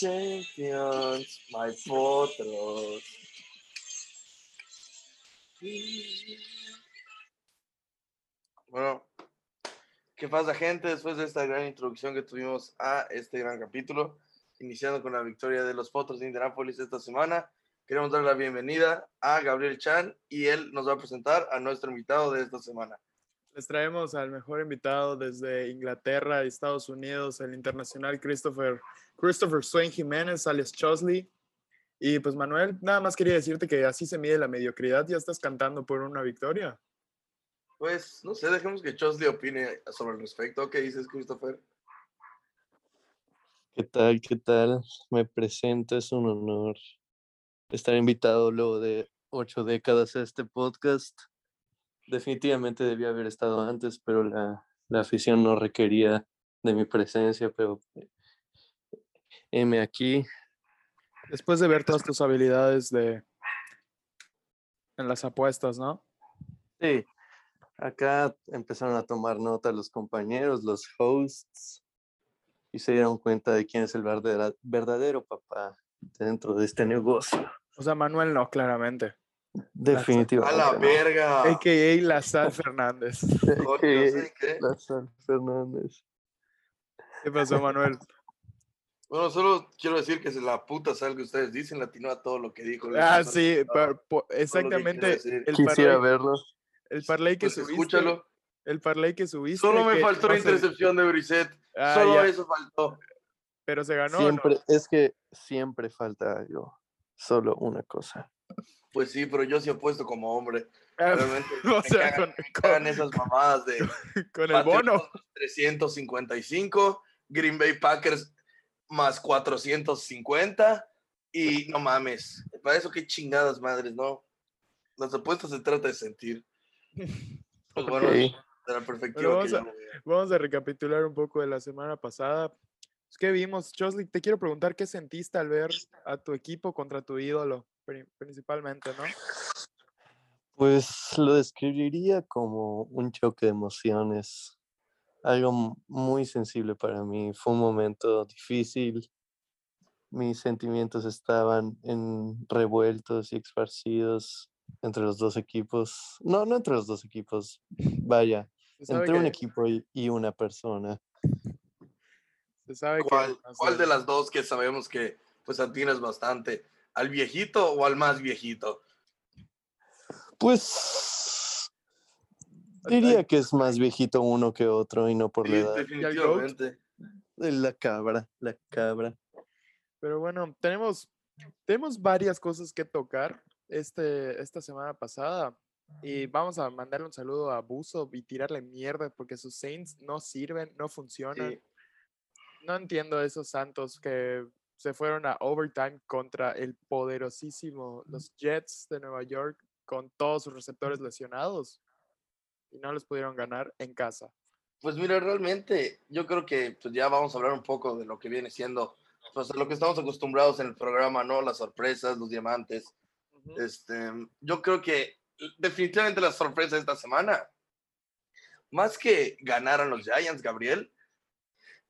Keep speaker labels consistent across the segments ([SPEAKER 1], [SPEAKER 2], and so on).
[SPEAKER 1] champions, my potros. Bueno, ¿qué pasa gente? Después de esta gran introducción que tuvimos a este gran capítulo, iniciando con la victoria de los Potros de Indianapolis esta semana, queremos dar la bienvenida a Gabriel Chan y él nos va a presentar a nuestro invitado de esta semana.
[SPEAKER 2] Les traemos al mejor invitado desde Inglaterra y Estados Unidos, el internacional Christopher, Christopher Swain Jiménez, alias Chosley. Y pues Manuel, nada más quería decirte que así se mide la mediocridad, ya estás cantando por una victoria.
[SPEAKER 1] Pues no sé, dejemos que Chosley opine sobre el respecto. ¿Qué dices, Christopher?
[SPEAKER 3] ¿Qué tal? ¿Qué tal? Me presento, es un honor estar invitado luego de ocho décadas a este podcast definitivamente debía haber estado antes, pero la, la afición no requería de mi presencia, pero M aquí.
[SPEAKER 2] Después de ver todas tus habilidades de en las apuestas, ¿no?
[SPEAKER 3] Sí. Acá empezaron a tomar nota los compañeros, los hosts, y se dieron cuenta de quién es el verdadero papá dentro de este negocio.
[SPEAKER 2] O sea, Manuel no, claramente.
[SPEAKER 3] Definitivamente.
[SPEAKER 1] A la verga.
[SPEAKER 2] AKA La Sal Fernández.
[SPEAKER 1] ¿qué?
[SPEAKER 3] La Sal Fernández.
[SPEAKER 2] ¿Qué pasó, Manuel?
[SPEAKER 1] Bueno, solo quiero decir que es la puta sal que ustedes dicen latinó a todo lo que dijo.
[SPEAKER 2] Ah, sí, exactamente.
[SPEAKER 3] El Quisiera verlo.
[SPEAKER 2] El parlay que
[SPEAKER 1] pues
[SPEAKER 2] subiste.
[SPEAKER 1] Escúchalo.
[SPEAKER 2] El parlay que subiste.
[SPEAKER 1] Solo me
[SPEAKER 2] que
[SPEAKER 1] faltó la intercepción de Brissett.
[SPEAKER 2] Ah,
[SPEAKER 1] Solo
[SPEAKER 2] ya.
[SPEAKER 1] eso faltó.
[SPEAKER 2] Pero se ganó.
[SPEAKER 3] Siempre, es que siempre falta algo. Solo una cosa.
[SPEAKER 1] Pues sí, pero yo sí apuesto como hombre.
[SPEAKER 2] Ah,
[SPEAKER 1] Realmente
[SPEAKER 2] o
[SPEAKER 1] me,
[SPEAKER 2] sea,
[SPEAKER 1] cagan,
[SPEAKER 2] con,
[SPEAKER 1] me cagan esas mamadas de
[SPEAKER 2] con- el bono.
[SPEAKER 1] Patriotas 355, Green Bay Packers más 450 y no mames. Para eso qué chingadas madres, ¿no? Las apuestas se trata de sentir. Pues bueno, de la perspectiva
[SPEAKER 2] vamos
[SPEAKER 1] que
[SPEAKER 2] a-
[SPEAKER 1] yo.
[SPEAKER 2] Vamos a recapitular un poco de la semana pasada. Es que vimos, Chosley, te quiero preguntar qué sentiste al ver a tu equipo contra tu ídolo, principalmente, ¿no?
[SPEAKER 3] Pues lo describiría como un choque de emociones. Algo muy sensible para mí. Fue un momento difícil. Mis sentimientos estaban en revueltos y esparcidos entre los dos equipos. No, no entre los dos equipos. Vaya, entre un equipo y, y una persona.
[SPEAKER 2] se sabe que
[SPEAKER 1] ¿Cuál,
[SPEAKER 2] no sé,
[SPEAKER 1] cuál de las dos que sabemos que pues atinas bastante? ¿Al viejito o al más viejito?
[SPEAKER 3] Pues diría que es más viejito uno que otro y no por la
[SPEAKER 1] Sí,
[SPEAKER 3] edad.
[SPEAKER 1] definitivamente.
[SPEAKER 3] De La cabra, la cabra.
[SPEAKER 2] Pero bueno, tenemos, tenemos varias cosas que tocar este, esta semana pasada. Y vamos a mandarle un saludo a Buzo y tirarle mierda porque sus Saints no sirven, no funcionan.
[SPEAKER 1] Sí.
[SPEAKER 2] No entiendo esos Santos que se fueron a overtime contra el poderosísimo, los Jets de Nueva York, con todos sus receptores lesionados. Y no les pudieron ganar en casa.
[SPEAKER 1] Pues mira, realmente yo creo que pues ya vamos a hablar un poco de lo que viene siendo, pues a lo que estamos acostumbrados en el programa, ¿no? Las sorpresas, los diamantes. Este, yo creo que definitivamente la sorpresa de esta semana, más que ganaran los Giants, Gabriel,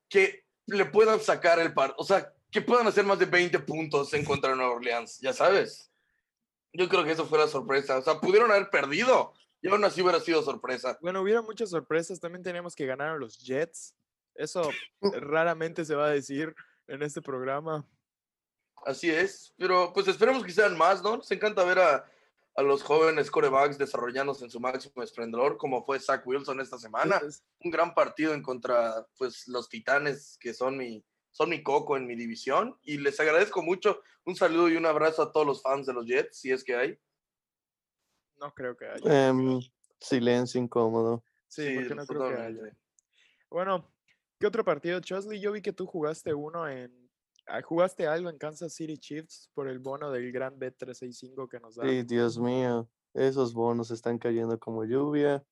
[SPEAKER 1] que le puedan sacar el par, o sea, que puedan hacer más de 20 puntos en contra de Nueva Orleans, ya sabes. Yo creo que eso fue la sorpresa. O sea, pudieron haber perdido y aún así hubiera sido sorpresa.
[SPEAKER 2] Bueno, hubiera muchas sorpresas. También teníamos que ganar a los Jets. Eso raramente se va a decir en este programa.
[SPEAKER 1] Así es, pero pues esperemos que sean más, ¿no? Nos encanta ver a, a los jóvenes corebacks desarrollándose en su máximo esplendor, como fue Zach Wilson esta semana. Un gran partido en contra, pues, los titanes que son mi, son mi coco en mi división. Y les agradezco mucho. Un saludo y un abrazo a todos los fans de los Jets, si es que hay.
[SPEAKER 2] No creo que haya.
[SPEAKER 3] Em, silencio incómodo.
[SPEAKER 2] Sí, porque no creo que haya. Bueno, ¿qué otro partido? Chosley, yo vi que tú jugaste uno en. ah, ¿Jugaste algo en Kansas City Chiefs por el bono del gran B365 que nos da?
[SPEAKER 3] Sí, Dios mío, esos bonos están cayendo como lluvia.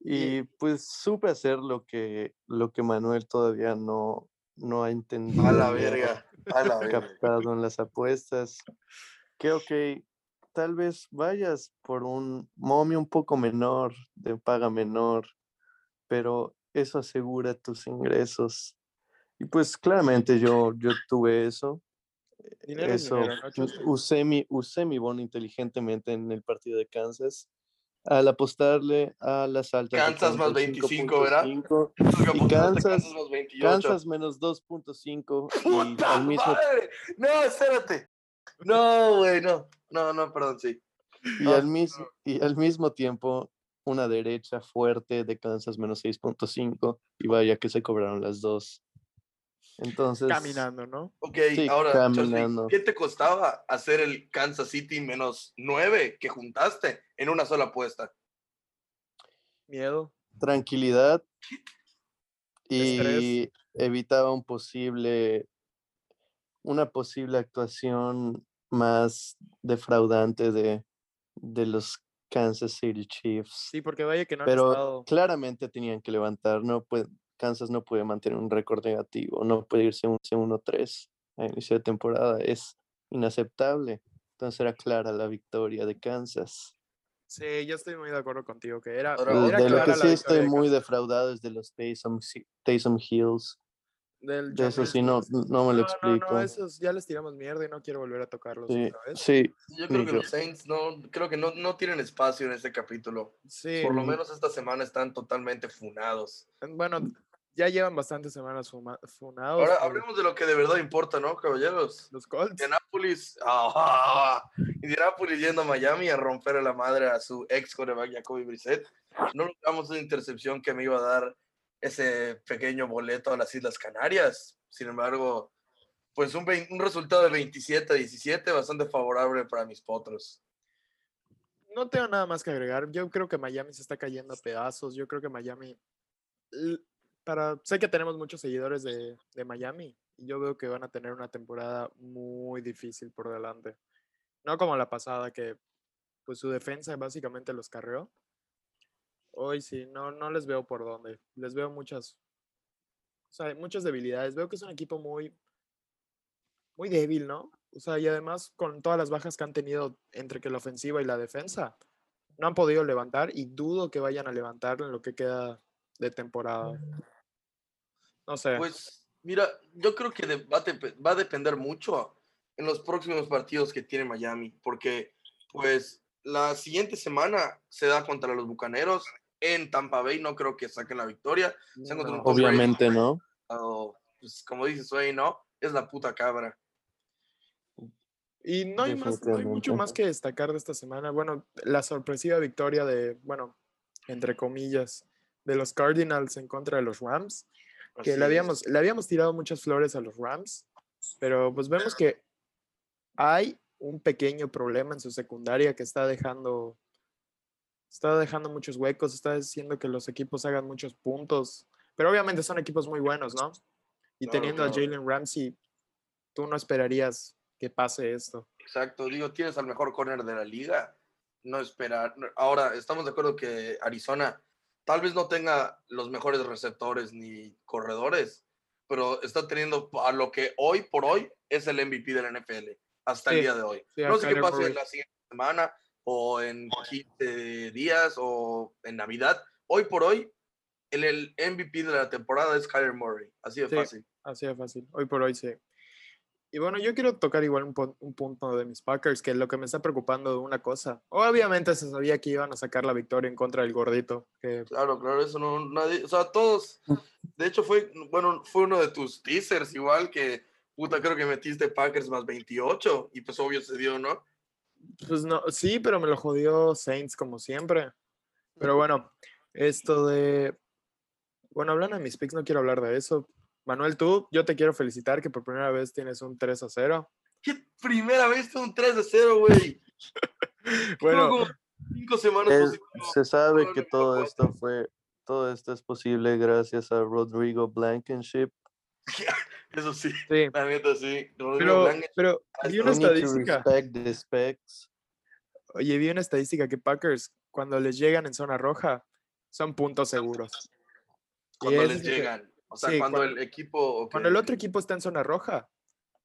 [SPEAKER 3] Y pues supe hacer lo que, lo que Manuel todavía no, no ha entendido.
[SPEAKER 1] A la verga, a la verga.
[SPEAKER 3] captado en las apuestas. Que ok, tal vez vayas por un momio un poco menor, de paga menor, pero eso asegura tus ingresos Y pues claramente yo, yo tuve eso.
[SPEAKER 2] Dinero
[SPEAKER 3] Eso, usé mi, usé mi bono inteligentemente en el partido de Kansas al apostarle a las altas.
[SPEAKER 1] Kansas más 25, ¿verdad?
[SPEAKER 3] 45,
[SPEAKER 1] Creo que apostaste
[SPEAKER 3] Kansas-
[SPEAKER 1] Kansas más 28.
[SPEAKER 3] Kansas menos 2.5 y
[SPEAKER 1] ¡Puta
[SPEAKER 3] al mismo,
[SPEAKER 1] madre! No, espérate. No, güey, no. No, no, perdón, sí.
[SPEAKER 3] y, al mismo, y al mismo tiempo una derecha fuerte de Kansas menos 6.5 y vaya que se cobraron las dos. Entonces,
[SPEAKER 2] Caminando, ¿no?
[SPEAKER 1] Ok,
[SPEAKER 3] Sí,
[SPEAKER 1] ahora,
[SPEAKER 3] caminando.
[SPEAKER 1] ¿qué te costaba hacer el Kansas City menos 9 que juntaste en una sola apuesta?
[SPEAKER 2] Miedo.
[SPEAKER 3] tranquilidad
[SPEAKER 2] Estrés.
[SPEAKER 3] y evitaba un posible una posible actuación más defraudante de, de los Kansas City Chiefs.
[SPEAKER 2] Sí, porque vaya que no han
[SPEAKER 3] Pero
[SPEAKER 2] estado.
[SPEAKER 3] claramente tenían que levantar, no puede, Kansas no puede mantener un récord negativo, no puede irse un 1-3 a inicio de temporada, es inaceptable. Entonces era clara la victoria de Kansas.
[SPEAKER 2] Sí, yo estoy muy de acuerdo contigo, que era, era
[SPEAKER 3] de lo
[SPEAKER 2] clara
[SPEAKER 3] que
[SPEAKER 2] la
[SPEAKER 3] sí estoy
[SPEAKER 2] de
[SPEAKER 3] muy
[SPEAKER 2] Kansas.
[SPEAKER 3] defraudado es de los Taysom, Taysom Hills.
[SPEAKER 2] Del
[SPEAKER 3] De eso sí no, no me lo
[SPEAKER 2] No,
[SPEAKER 3] explico.
[SPEAKER 2] No, no, esos ya les tiramos mierda y no quiero volver a tocarlos
[SPEAKER 3] Sí,
[SPEAKER 2] otra vez.
[SPEAKER 3] sí,
[SPEAKER 1] Yo creo que
[SPEAKER 3] yo.
[SPEAKER 1] los Saints no, creo que no, no tienen espacio en este capítulo.
[SPEAKER 2] Sí,
[SPEAKER 1] Por lo menos esta semana están totalmente funados.
[SPEAKER 2] bueno, ya llevan bastantes semanas fuma- funados.
[SPEAKER 1] Ahora
[SPEAKER 2] por
[SPEAKER 1] hablemos de lo que de verdad importa, ¿no, caballeros?
[SPEAKER 2] Los Colts.
[SPEAKER 1] Indianapolis, ah, Indianapolis yendo a Miami a romper a la madre a su ex coreback Jacoby Brissett. No logramos una intercepción que me iba a dar ese pequeño boleto a las Islas Canarias. Sin embargo, pues un, un resultado de 27 a 17 bastante favorable para mis potros.
[SPEAKER 2] No tengo nada más que agregar. Yo creo que Miami se está cayendo a pedazos. Yo creo que Miami. Para, sé que tenemos muchos seguidores de, de Miami y yo veo que van a tener una temporada muy difícil por delante. No como la pasada, que pues su defensa básicamente los carreó. Hoy sí, no, no les veo por dónde. Les veo muchas, o sea, muchas debilidades. Veo que es un equipo muy, muy débil, ¿no? O sea, y además con todas las bajas que han tenido entre que la ofensiva y la defensa, no han podido levantar y dudo que vayan a levantar en lo que queda de temporada. No sé.
[SPEAKER 1] Pues mira, yo creo que va, va a depender mucho en los próximos partidos que tiene Miami, porque pues la siguiente semana se da contra los Bucaneros en Tampa Bay, no creo que saquen la victoria. se
[SPEAKER 2] no.
[SPEAKER 3] obviamente no.
[SPEAKER 1] o, pues, como dices hoy, ¿no? Es la puta cabra.
[SPEAKER 2] Y no hay, más, no hay mucho más que destacar de esta semana. Bueno, la sorpresiva victoria de, bueno, entre comillas, de los Cardinals en contra de los Rams, que
[SPEAKER 1] Así
[SPEAKER 2] le
[SPEAKER 1] es.
[SPEAKER 2] habíamos, le habíamos tirado muchas flores a los Rams, pero pues vemos que hay un pequeño problema en su secundaria que está dejando, está dejando muchos huecos, está haciendo que los equipos hagan muchos puntos, pero obviamente son equipos muy buenos, ¿no? Y
[SPEAKER 1] Claro,
[SPEAKER 2] teniendo a. Jalen Ramsey, tú no esperarías que pase esto.
[SPEAKER 1] Exacto, digo, tienes al mejor corner de la liga. No esperar. Ahora, estamos de acuerdo que Arizona tal vez no tenga los mejores receptores ni corredores, pero está teniendo a lo que hoy por hoy es el MVP de la NFL hasta el día de hoy.
[SPEAKER 2] sí,
[SPEAKER 1] no sé qué pase en la siguiente semana o en 15 días o en Navidad. Hoy por hoy, el, el MVP de la temporada es Kyler Murray. Así de
[SPEAKER 2] Sí.
[SPEAKER 1] fácil.
[SPEAKER 2] Así de fácil. Hoy por hoy sí. Y bueno, yo quiero tocar igual un, pun- un punto de mis Packers, que lo que me está preocupando de una cosa. Obviamente se sabía que iban a sacar la victoria en contra del gordito. Que
[SPEAKER 1] Claro, claro, eso no, nadie, o sea, todos, de hecho fue, bueno, fue uno de tus teasers igual que, puta, creo que metiste Packers más 28 y pues obvio se dio, ¿no?
[SPEAKER 2] pues no, sí, pero me lo jodió Saints como siempre. Pero bueno, esto de. Bueno, hablando de mis picks, no quiero hablar de eso. Manuel, tú, yo te quiero felicitar que por primera vez tienes un 3 a 0.
[SPEAKER 1] ¿Qué primera vez fue un 3 de 0, güey?
[SPEAKER 2] Bueno,
[SPEAKER 1] Como cinco semanas
[SPEAKER 3] Es- se sabe
[SPEAKER 1] no
[SPEAKER 3] que todo esto fue, todo esto es posible gracias a Rodrigo Blankenship.
[SPEAKER 1] Eso sí,
[SPEAKER 2] sí.
[SPEAKER 1] la neta sí. Rodrigo
[SPEAKER 2] Pero,
[SPEAKER 1] Blankenship,
[SPEAKER 2] pero vi una estadística. Oye, vi una estadística que Packers, cuando les llegan en zona roja, son puntos seguros.
[SPEAKER 1] Cuando les llegan. O sea,
[SPEAKER 2] sí,
[SPEAKER 1] cuando,
[SPEAKER 2] cuando-
[SPEAKER 1] el equipo...
[SPEAKER 2] Cuando el otro equipo está en zona roja,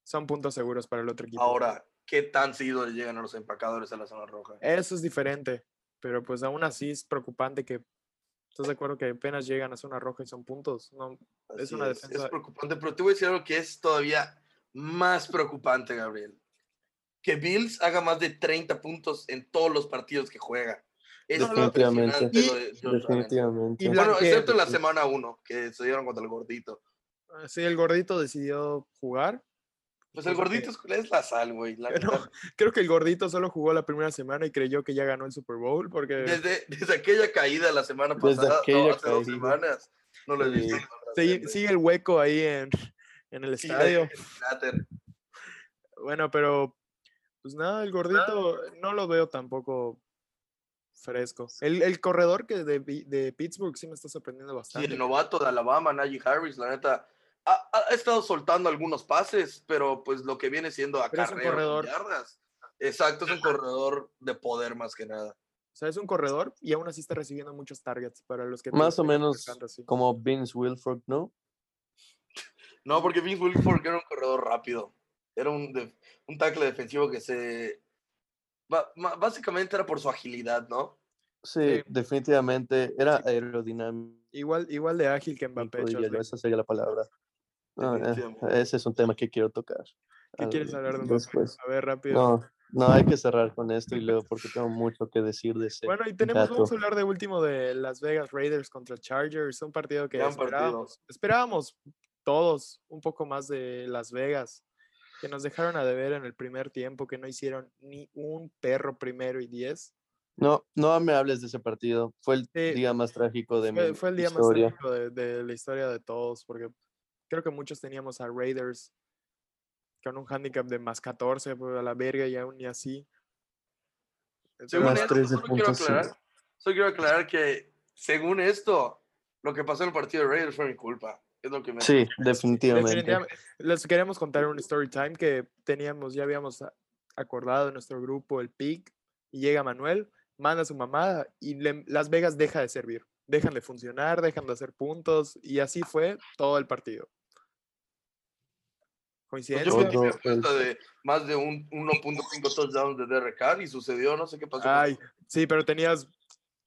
[SPEAKER 2] son puntos seguros para el otro equipo.
[SPEAKER 1] Ahora, ¿qué tan seguido le llegan a los empacadores a la zona roja?
[SPEAKER 2] Eso es diferente, pero pues aún así es preocupante que ¿Estás de acuerdo que apenas llegan a zona roja y son puntos? No, es una
[SPEAKER 1] es,
[SPEAKER 2] defensa.
[SPEAKER 1] es preocupante, pero te voy a decir algo que es todavía más preocupante, Gabriel. Que Bills haga más de 30 puntos en todos los partidos que juega. Es
[SPEAKER 3] Definitivamente.
[SPEAKER 1] lo.
[SPEAKER 3] Definitivamente.
[SPEAKER 2] Y
[SPEAKER 1] Bueno, excepto en la semana 1, que se dieron contra el gordito.
[SPEAKER 2] Ah, Sí, el gordito decidió jugar.
[SPEAKER 1] Pues el gordito es, es la sal, güey.
[SPEAKER 2] No, creo que el gordito solo jugó la primera semana y creyó que ya ganó el Super Bowl porque
[SPEAKER 1] Desde, desde aquella caída la semana
[SPEAKER 3] Desde
[SPEAKER 1] pasada, no,
[SPEAKER 3] aquella
[SPEAKER 1] hace dos
[SPEAKER 3] caída.
[SPEAKER 1] semanas, no lo he
[SPEAKER 3] Sí.
[SPEAKER 1] visto.
[SPEAKER 2] sigue, sigue el hueco ahí en, en el
[SPEAKER 1] Sigue
[SPEAKER 2] estadio.
[SPEAKER 1] el.
[SPEAKER 2] Bueno, pero pues nada, el gordito no lo veo tampoco fresco. El, el corredor que de, Pi- de Pittsburgh sí me está sorprendiendo
[SPEAKER 1] Sí,
[SPEAKER 2] bastante.
[SPEAKER 1] el novato de Alabama, Najee Harris, la neta, ha, estado soltando algunos pases, pero pues lo que viene siendo
[SPEAKER 2] Pero es un
[SPEAKER 1] acarreo yardas. Exacto, es un corredor de poder más que nada.
[SPEAKER 2] O sea, es un corredor y aún así está recibiendo muchos targets para los que
[SPEAKER 3] Más o menos como Vince Wilfork, ¿no?
[SPEAKER 1] No, porque Vince Wilfork era un corredor rápido. Era un, de- un tackle defensivo que se... Básicamente era por su agilidad, ¿no?
[SPEAKER 3] Sí,
[SPEAKER 2] Sí.
[SPEAKER 3] definitivamente era aerodinámico,
[SPEAKER 2] Igual, igual de ágil que Mbappé.
[SPEAKER 3] esa sería la palabra. No, eh, ese es un tema que quiero tocar.
[SPEAKER 2] ¿Qué
[SPEAKER 3] al-
[SPEAKER 2] quieres hablar de
[SPEAKER 3] después.
[SPEAKER 2] A ver, rápido.
[SPEAKER 3] No, no, hay que cerrar con esto y luego porque tengo mucho que decir de ese
[SPEAKER 2] Bueno, y tenemos,
[SPEAKER 3] dato.
[SPEAKER 2] vamos a hablar de último de Las Vegas Raiders contra Chargers, un partido que
[SPEAKER 1] partido.
[SPEAKER 2] esperábamos, esperábamos todos un poco más de Las Vegas, que nos dejaron a deber en el primer tiempo, que no hicieron ni un perro primero y diez.
[SPEAKER 3] No, no me hables de ese partido. Fue el
[SPEAKER 2] Sí,
[SPEAKER 3] día más trágico de
[SPEAKER 2] Fue,
[SPEAKER 3] mi
[SPEAKER 2] fue el día
[SPEAKER 3] historia.
[SPEAKER 2] más trágico de, de la historia de todos, porque creo que muchos teníamos a Raiders con un handicap de más 14, pues a la verga y aún y así.
[SPEAKER 1] Según
[SPEAKER 3] Más
[SPEAKER 1] esto, solo quiero
[SPEAKER 3] 13.5.
[SPEAKER 1] aclarar, solo quiero aclarar que, según esto, lo que pasó en el partido de Raiders fue mi culpa. Es lo que me...
[SPEAKER 3] Sí, definitivamente.
[SPEAKER 2] Definitivamente. Les queremos contar un story time que teníamos, ya habíamos acordado en nuestro grupo el pick y llega Manuel, manda a su mamá y le- Las Vegas deja de servir, dejan de funcionar, dejan de hacer puntos y así fue todo el partido.
[SPEAKER 1] Pues
[SPEAKER 2] Coincidencia.
[SPEAKER 1] yo mi
[SPEAKER 3] Todo
[SPEAKER 1] apuesta de más de un 1.5 touchdowns de Derek Carr y sucedió, no sé qué pasó.
[SPEAKER 2] Ay, sí, pero tenías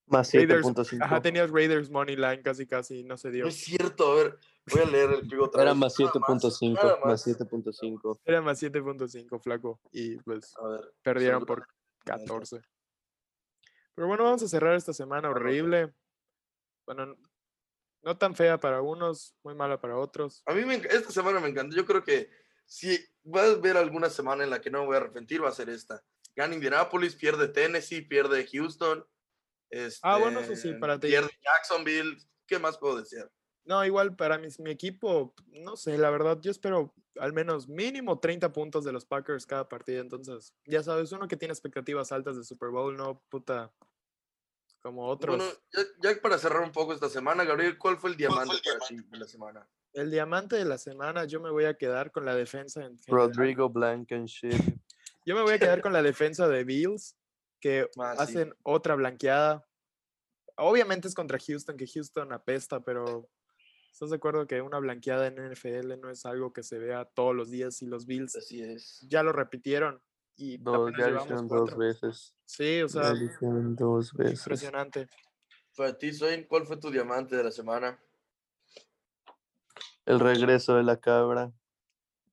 [SPEAKER 3] Más
[SPEAKER 2] Raiders,
[SPEAKER 3] 7.5.
[SPEAKER 2] ajá, tenías Raiders money line casi casi, no se dio.
[SPEAKER 1] No es cierto, a ver, voy a leer el pick otra
[SPEAKER 3] Era
[SPEAKER 1] vez.
[SPEAKER 3] más
[SPEAKER 1] Nada
[SPEAKER 3] 7.5.
[SPEAKER 1] nada
[SPEAKER 3] Más 7.5.
[SPEAKER 2] Era más 7.5 flaco y pues
[SPEAKER 1] A ver,
[SPEAKER 2] perdieron por
[SPEAKER 1] seguramente.
[SPEAKER 2] 14. Pero bueno, vamos a cerrar esta semana horrible. Bueno, no tan fea para unos, muy mala para otros.
[SPEAKER 1] A mí me esta semana me encantó. Yo creo que si vas a ver alguna semana en la que no me voy a arrepentir, va a ser esta. Gana Indianapolis, pierde Tennessee, pierde Houston.
[SPEAKER 2] Ah, bueno, eso sí,
[SPEAKER 1] este,
[SPEAKER 2] para ti.
[SPEAKER 1] Pierde Jacksonville. ¿Qué más puedo decir?
[SPEAKER 2] No, igual para mis- mi equipo, no sé, la verdad, yo espero al menos mínimo 30 puntos de los Packers cada partido. Entonces, ya sabes, uno que tiene expectativas altas de Super Bowl, no puta como otros.
[SPEAKER 1] Bueno, ya, ya para cerrar un poco esta semana, Gabriel, ¿cuál fue el diamante para ti de la semana?
[SPEAKER 2] El diamante de la semana, yo me voy a quedar con la defensa en.
[SPEAKER 3] Rodrigo Blankenship.
[SPEAKER 2] Yo me voy a quedar con la defensa de Bills, que
[SPEAKER 1] Ah, sí.
[SPEAKER 2] hacen otra blanqueada. Obviamente es contra Houston, que Houston apesta, pero ¿estás de acuerdo que una blanqueada en NFL no es algo que se vea todos los días y los Bills
[SPEAKER 1] Así es.
[SPEAKER 2] ya lo repitieron y
[SPEAKER 3] Dos, ya lo
[SPEAKER 2] llevamos
[SPEAKER 3] hicieron dos veces.
[SPEAKER 2] Sí, o
[SPEAKER 3] Ya
[SPEAKER 2] sea,
[SPEAKER 3] lo hicieron dos veces.
[SPEAKER 2] impresionante.
[SPEAKER 1] Para ti, Swain, ¿cuál fue tu diamante de la semana?
[SPEAKER 3] El regreso de la cabra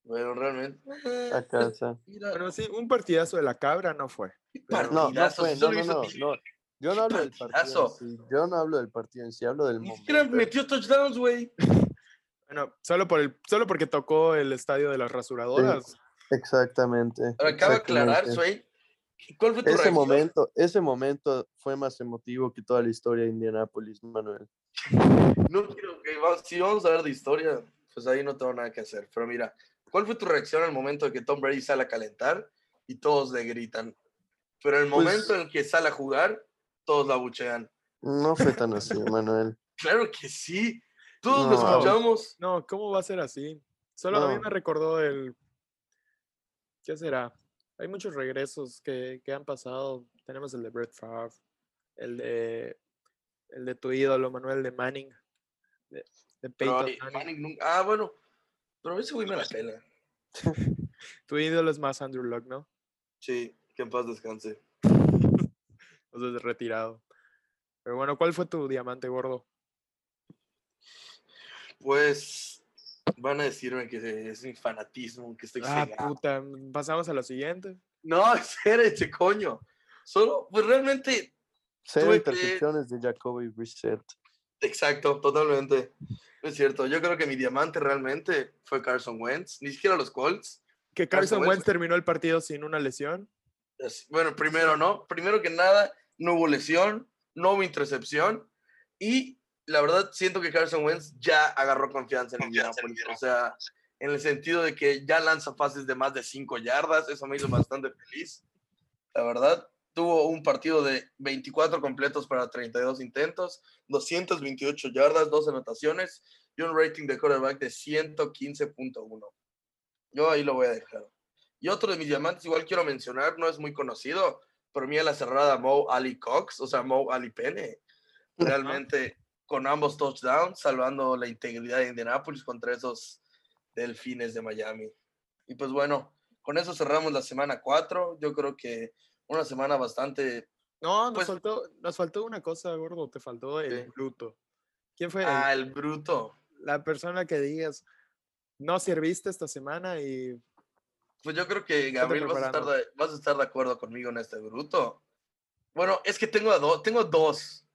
[SPEAKER 1] Bueno, realmente. eh,
[SPEAKER 3] a casa.
[SPEAKER 2] Bueno, sí, un partidazo de la cabra no fue. pero-
[SPEAKER 3] No, no
[SPEAKER 1] partidazo,
[SPEAKER 3] fue, no, no, no, no. Yo no hablo del partido en
[SPEAKER 1] partidazo.
[SPEAKER 3] sí. Yo no hablo del partido en sí, hablo del momento.
[SPEAKER 1] metió touchdowns, güey.
[SPEAKER 2] Bueno, solo por el, solo porque tocó el estadio de las rasuradoras.
[SPEAKER 3] Exactamente.
[SPEAKER 1] Ahora, acaba de aclarar. Swain. ¿Cuál fue tu
[SPEAKER 3] Ese
[SPEAKER 1] reacción?
[SPEAKER 3] momento, ese momento fue más emotivo que toda la historia de Indianapolis, Manuel.
[SPEAKER 1] No quiero que si vamos a hablar de historia, pues ahí no tengo nada que hacer. Pero mira, ¿cuál fue tu reacción al momento de que Tom Brady sale a calentar y todos le gritan? Pero el
[SPEAKER 3] Pues
[SPEAKER 1] momento en el que sale a jugar, todos la buchean.
[SPEAKER 3] No fue tan así, Manuel.
[SPEAKER 1] Claro que sí. Todos lo
[SPEAKER 3] No.
[SPEAKER 1] escuchamos.
[SPEAKER 2] No, ¿cómo va a ser así? Solo a mí me recordó el. ¿Qué será? Hay muchos regresos que, que han pasado. Tenemos el de Brett Favre, el de el de tu ídolo, Manuel de Manning, de, Peyton
[SPEAKER 1] ahí,
[SPEAKER 2] Manning.
[SPEAKER 1] Manning nunca- Ah, bueno. Pero ese güey me la pela.
[SPEAKER 2] Tu ídolo es más Andrew Luck, ¿no?
[SPEAKER 1] Sí, que en paz descanse.
[SPEAKER 2] O sea, es retirado. Pero bueno, ¿cuál fue tu diamante gordo?
[SPEAKER 1] Pues van a decirme que es mi fanatismo, que estoy
[SPEAKER 2] Ah,
[SPEAKER 1] cegado.
[SPEAKER 2] puta. Pasamos a lo siguiente.
[SPEAKER 1] No, espérate, coño. Solo, pues realmente,
[SPEAKER 3] Cero intercepciones de Jacoby Brissett.
[SPEAKER 1] Exacto, totalmente. Es cierto, yo creo que mi diamante realmente fue Carson Wentz, ni siquiera los Colts.
[SPEAKER 2] Que
[SPEAKER 1] Carson
[SPEAKER 2] Carson
[SPEAKER 1] Wentz.
[SPEAKER 2] Wentz terminó el partido sin una lesión.
[SPEAKER 1] Es- Bueno, primero, ¿no? Primero que nada, no hubo lesión, no hubo intercepción y la verdad siento que Carson Wentz ya agarró confianza en Indianapolis. O sea, en el sentido de que ya lanza pases de más de 5 yardas, eso me hizo bastante feliz. La verdad, tuvo un partido de 24 completos para 32 intentos, 228 yardas, 2 anotaciones y un rating de quarterback de 115.1. Yo ahí lo voy a dejar. Y otro de mis diamantes, igual quiero mencionar, no es muy conocido, pero mí a la cerrada Mo Ali Cox, o sea, Mo Ali Pene, realmente con ambos touchdowns, salvando la integridad de Indianapolis contra esos delfines de Miami. Y pues bueno, con eso cerramos la semana 4. Yo creo que una semana bastante.
[SPEAKER 2] No, nos,
[SPEAKER 1] Pues-
[SPEAKER 2] faltó, nos faltó una cosa, gordo. Te faltó el bruto. ¿Quién fue
[SPEAKER 1] Ah, el bruto.
[SPEAKER 2] la persona que digas, no serviste esta semana y
[SPEAKER 1] Pues yo creo que Gabriel vas a, estar de, vas a estar de acuerdo conmigo en este bruto. Bueno, es que tengo, a do- tengo dos,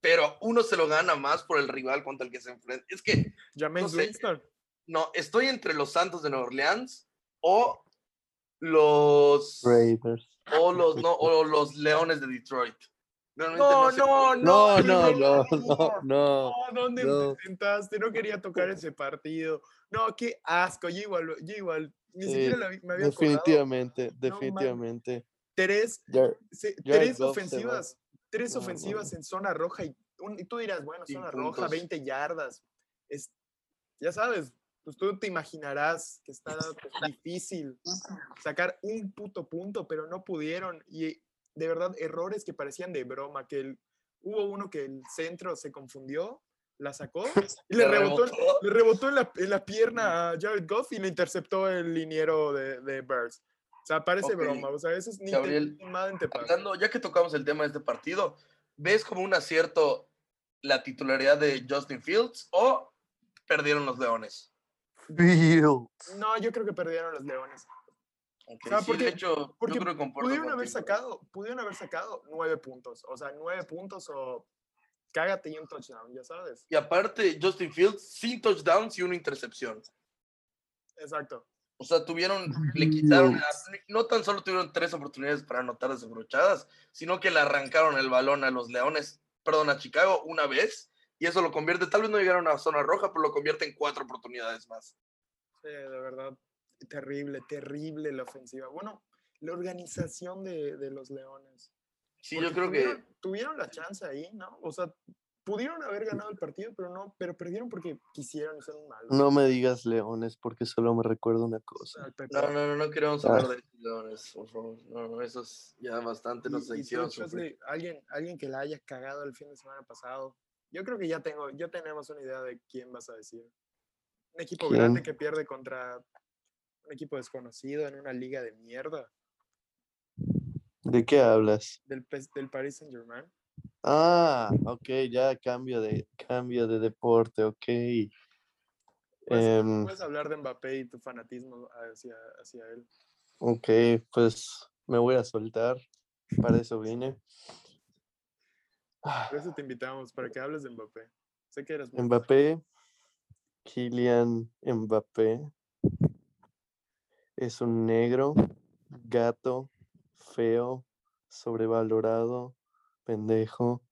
[SPEAKER 1] pero uno se lo gana más por el rival contra el que se enfrenta. Es que
[SPEAKER 2] James
[SPEAKER 1] sé.
[SPEAKER 2] Winston.
[SPEAKER 1] no, estoy entre los Santos de Nueva Orleans o los
[SPEAKER 3] Raiders.
[SPEAKER 1] O los no o los Leones de Detroit.
[SPEAKER 2] No, no,
[SPEAKER 1] cuál.
[SPEAKER 3] No,
[SPEAKER 2] no,
[SPEAKER 3] no, no, no, no.
[SPEAKER 2] No, ¿dónde
[SPEAKER 3] no.
[SPEAKER 2] te sentaste? No quería tocar ese partido. No, qué asco. Yo igual, yo igual, ni
[SPEAKER 3] Sí,
[SPEAKER 2] siquiera la me había acordado.
[SPEAKER 3] Definitivamente, definitivamente.
[SPEAKER 2] Tres, se-
[SPEAKER 3] Jared
[SPEAKER 2] tres
[SPEAKER 3] se
[SPEAKER 2] ofensivas, tres
[SPEAKER 3] No,
[SPEAKER 2] ofensivas en zona roja y, un- y tú dirás, bueno, zona roja,
[SPEAKER 1] puntos.
[SPEAKER 2] 20 yardas. Es, ya sabes, pues tú te imaginarás que está pues, difícil sacar un puto punto, pero no pudieron. Y de verdad, errores que parecían de broma, que el- hubo uno que el centro se confundió, la sacó y le rebotó, le rebotó en la, en la pierna a Jared Goff y le interceptó el liniero de, de Bears. O sea, parece
[SPEAKER 1] Ok,
[SPEAKER 2] broma. O sea, eso es ni, te,
[SPEAKER 1] Gabriel,
[SPEAKER 2] ni madre te.
[SPEAKER 1] Hablando, ya que tocamos el tema de este partido, ¿ves como un acierto la titularidad de Justin Fields o perdieron los Leones?
[SPEAKER 2] No, yo creo que perdieron los Leones.
[SPEAKER 1] Ok,
[SPEAKER 2] O sea,
[SPEAKER 1] sí,
[SPEAKER 2] porque-
[SPEAKER 1] de hecho,
[SPEAKER 2] porque
[SPEAKER 1] yo creo que
[SPEAKER 2] Pudieron haber sacado, pudieron haber sacado nueve puntos. O sea, nueve puntos o cágate y un touchdown, ya sabes.
[SPEAKER 1] Y aparte, Justin Fields sin touchdowns y una intercepción.
[SPEAKER 2] Exacto.
[SPEAKER 1] O sea, tuvieron, le quitaron, la- no tan solo tuvieron tres oportunidades para anotar desabrochadas, sino que le arrancaron el balón a los Leones, perdón, a Chicago una vez, y eso lo convierte, tal vez no llegaron a zona roja, pero lo convierte en cuatro oportunidades más.
[SPEAKER 2] Sí, de verdad. Terrible, terrible la ofensiva. Bueno, la organización de, de los Leones.
[SPEAKER 1] Sí,
[SPEAKER 2] Porque
[SPEAKER 1] yo creo que
[SPEAKER 2] tuvieron, la chance ahí, ¿no? O sea, pudieron haber ganado el partido, pero no, pero perdieron porque quisieron y son malos.
[SPEAKER 3] No me digas leones porque solo me recuerda una cosa.
[SPEAKER 1] No, no, no, no queremos
[SPEAKER 3] Ah.
[SPEAKER 1] hablar de leones, por favor. No, no, eso es ya bastante, nos
[SPEAKER 2] tú,
[SPEAKER 1] hicieron
[SPEAKER 2] alguien, alguien que la haya cagado el fin de semana pasado. Yo creo que ya tengo, ya tenemos una idea de quién vas a decir. Un equipo
[SPEAKER 3] ¿Quién?
[SPEAKER 2] grande que pierde contra un equipo desconocido en una liga de mierda
[SPEAKER 3] ¿De qué hablas?
[SPEAKER 2] del, del Paris Saint Germain.
[SPEAKER 3] Ah, ok, ya cambio de cambio de deporte, ok.
[SPEAKER 2] Puedes,
[SPEAKER 3] Em,
[SPEAKER 2] puedes hablar de Mbappé y tu fanatismo hacia, hacia él.
[SPEAKER 3] ok, pues me voy a soltar. Para eso vine. Ah,
[SPEAKER 2] Por eso te invitamos, para que hables de Mbappé. Sé que eres muy fan.
[SPEAKER 3] Mbappé, Kylian Mbappé, es un negro, gato, feo, sobrevalorado, pendejo,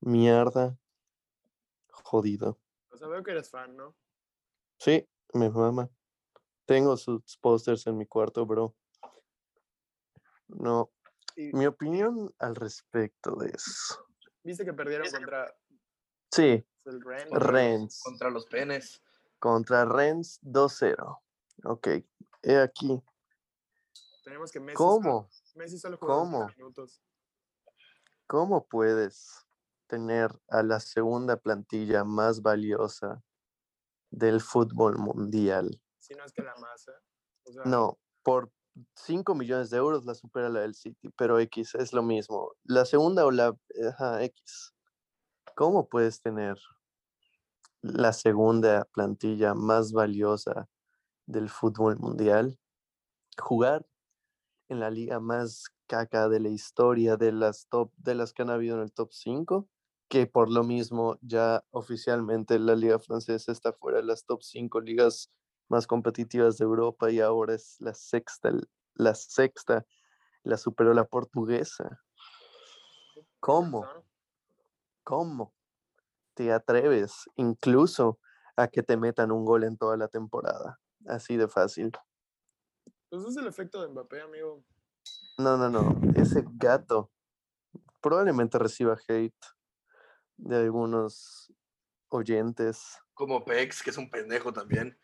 [SPEAKER 3] mierda, jodido.
[SPEAKER 2] O sea, veo que eres fan, ¿no?
[SPEAKER 3] Sí, me mama. Tengo sus pósters en mi cuarto, bro. No,
[SPEAKER 2] Y
[SPEAKER 3] mi opinión al respecto de eso.
[SPEAKER 2] Viste que perdieron contra
[SPEAKER 3] Sí,
[SPEAKER 2] el Rennes.
[SPEAKER 1] Contra los-
[SPEAKER 3] Rennes.
[SPEAKER 1] Contra los penes.
[SPEAKER 3] Contra Rennes 2-0. Ok, he aquí.
[SPEAKER 2] Tenemos que Messi solo-
[SPEAKER 3] ¿Cómo?
[SPEAKER 2] Messi solo jugó 20
[SPEAKER 3] ¿Cómo?
[SPEAKER 2] minutos.
[SPEAKER 3] ¿Cómo puedes tener a la segunda plantilla más valiosa del fútbol mundial?
[SPEAKER 2] Si no es que la masa. O sea,
[SPEAKER 3] No, por 5 millones de euros la supera la del City, pero X es lo mismo. La segunda o la ajá, X. ¿Cómo puedes tener la segunda plantilla más valiosa del fútbol mundial? Jugar en la liga más caca de la historia de las top de las que han habido en el top 5, que por lo mismo ya oficialmente la liga francesa está fuera de las top 5 ligas más competitivas de Europa y ahora es la sexta, la sexta, la superó la portuguesa. ¿Cómo? ¿Cómo te atreves incluso a que te metan un gol en toda la temporada? Así de fácil.
[SPEAKER 2] Pues es el efecto de Mbappé, amigo.
[SPEAKER 3] No, no, no. Ese gato probablemente reciba hate de algunos oyentes.
[SPEAKER 1] Como Pex, que es un pendejo también.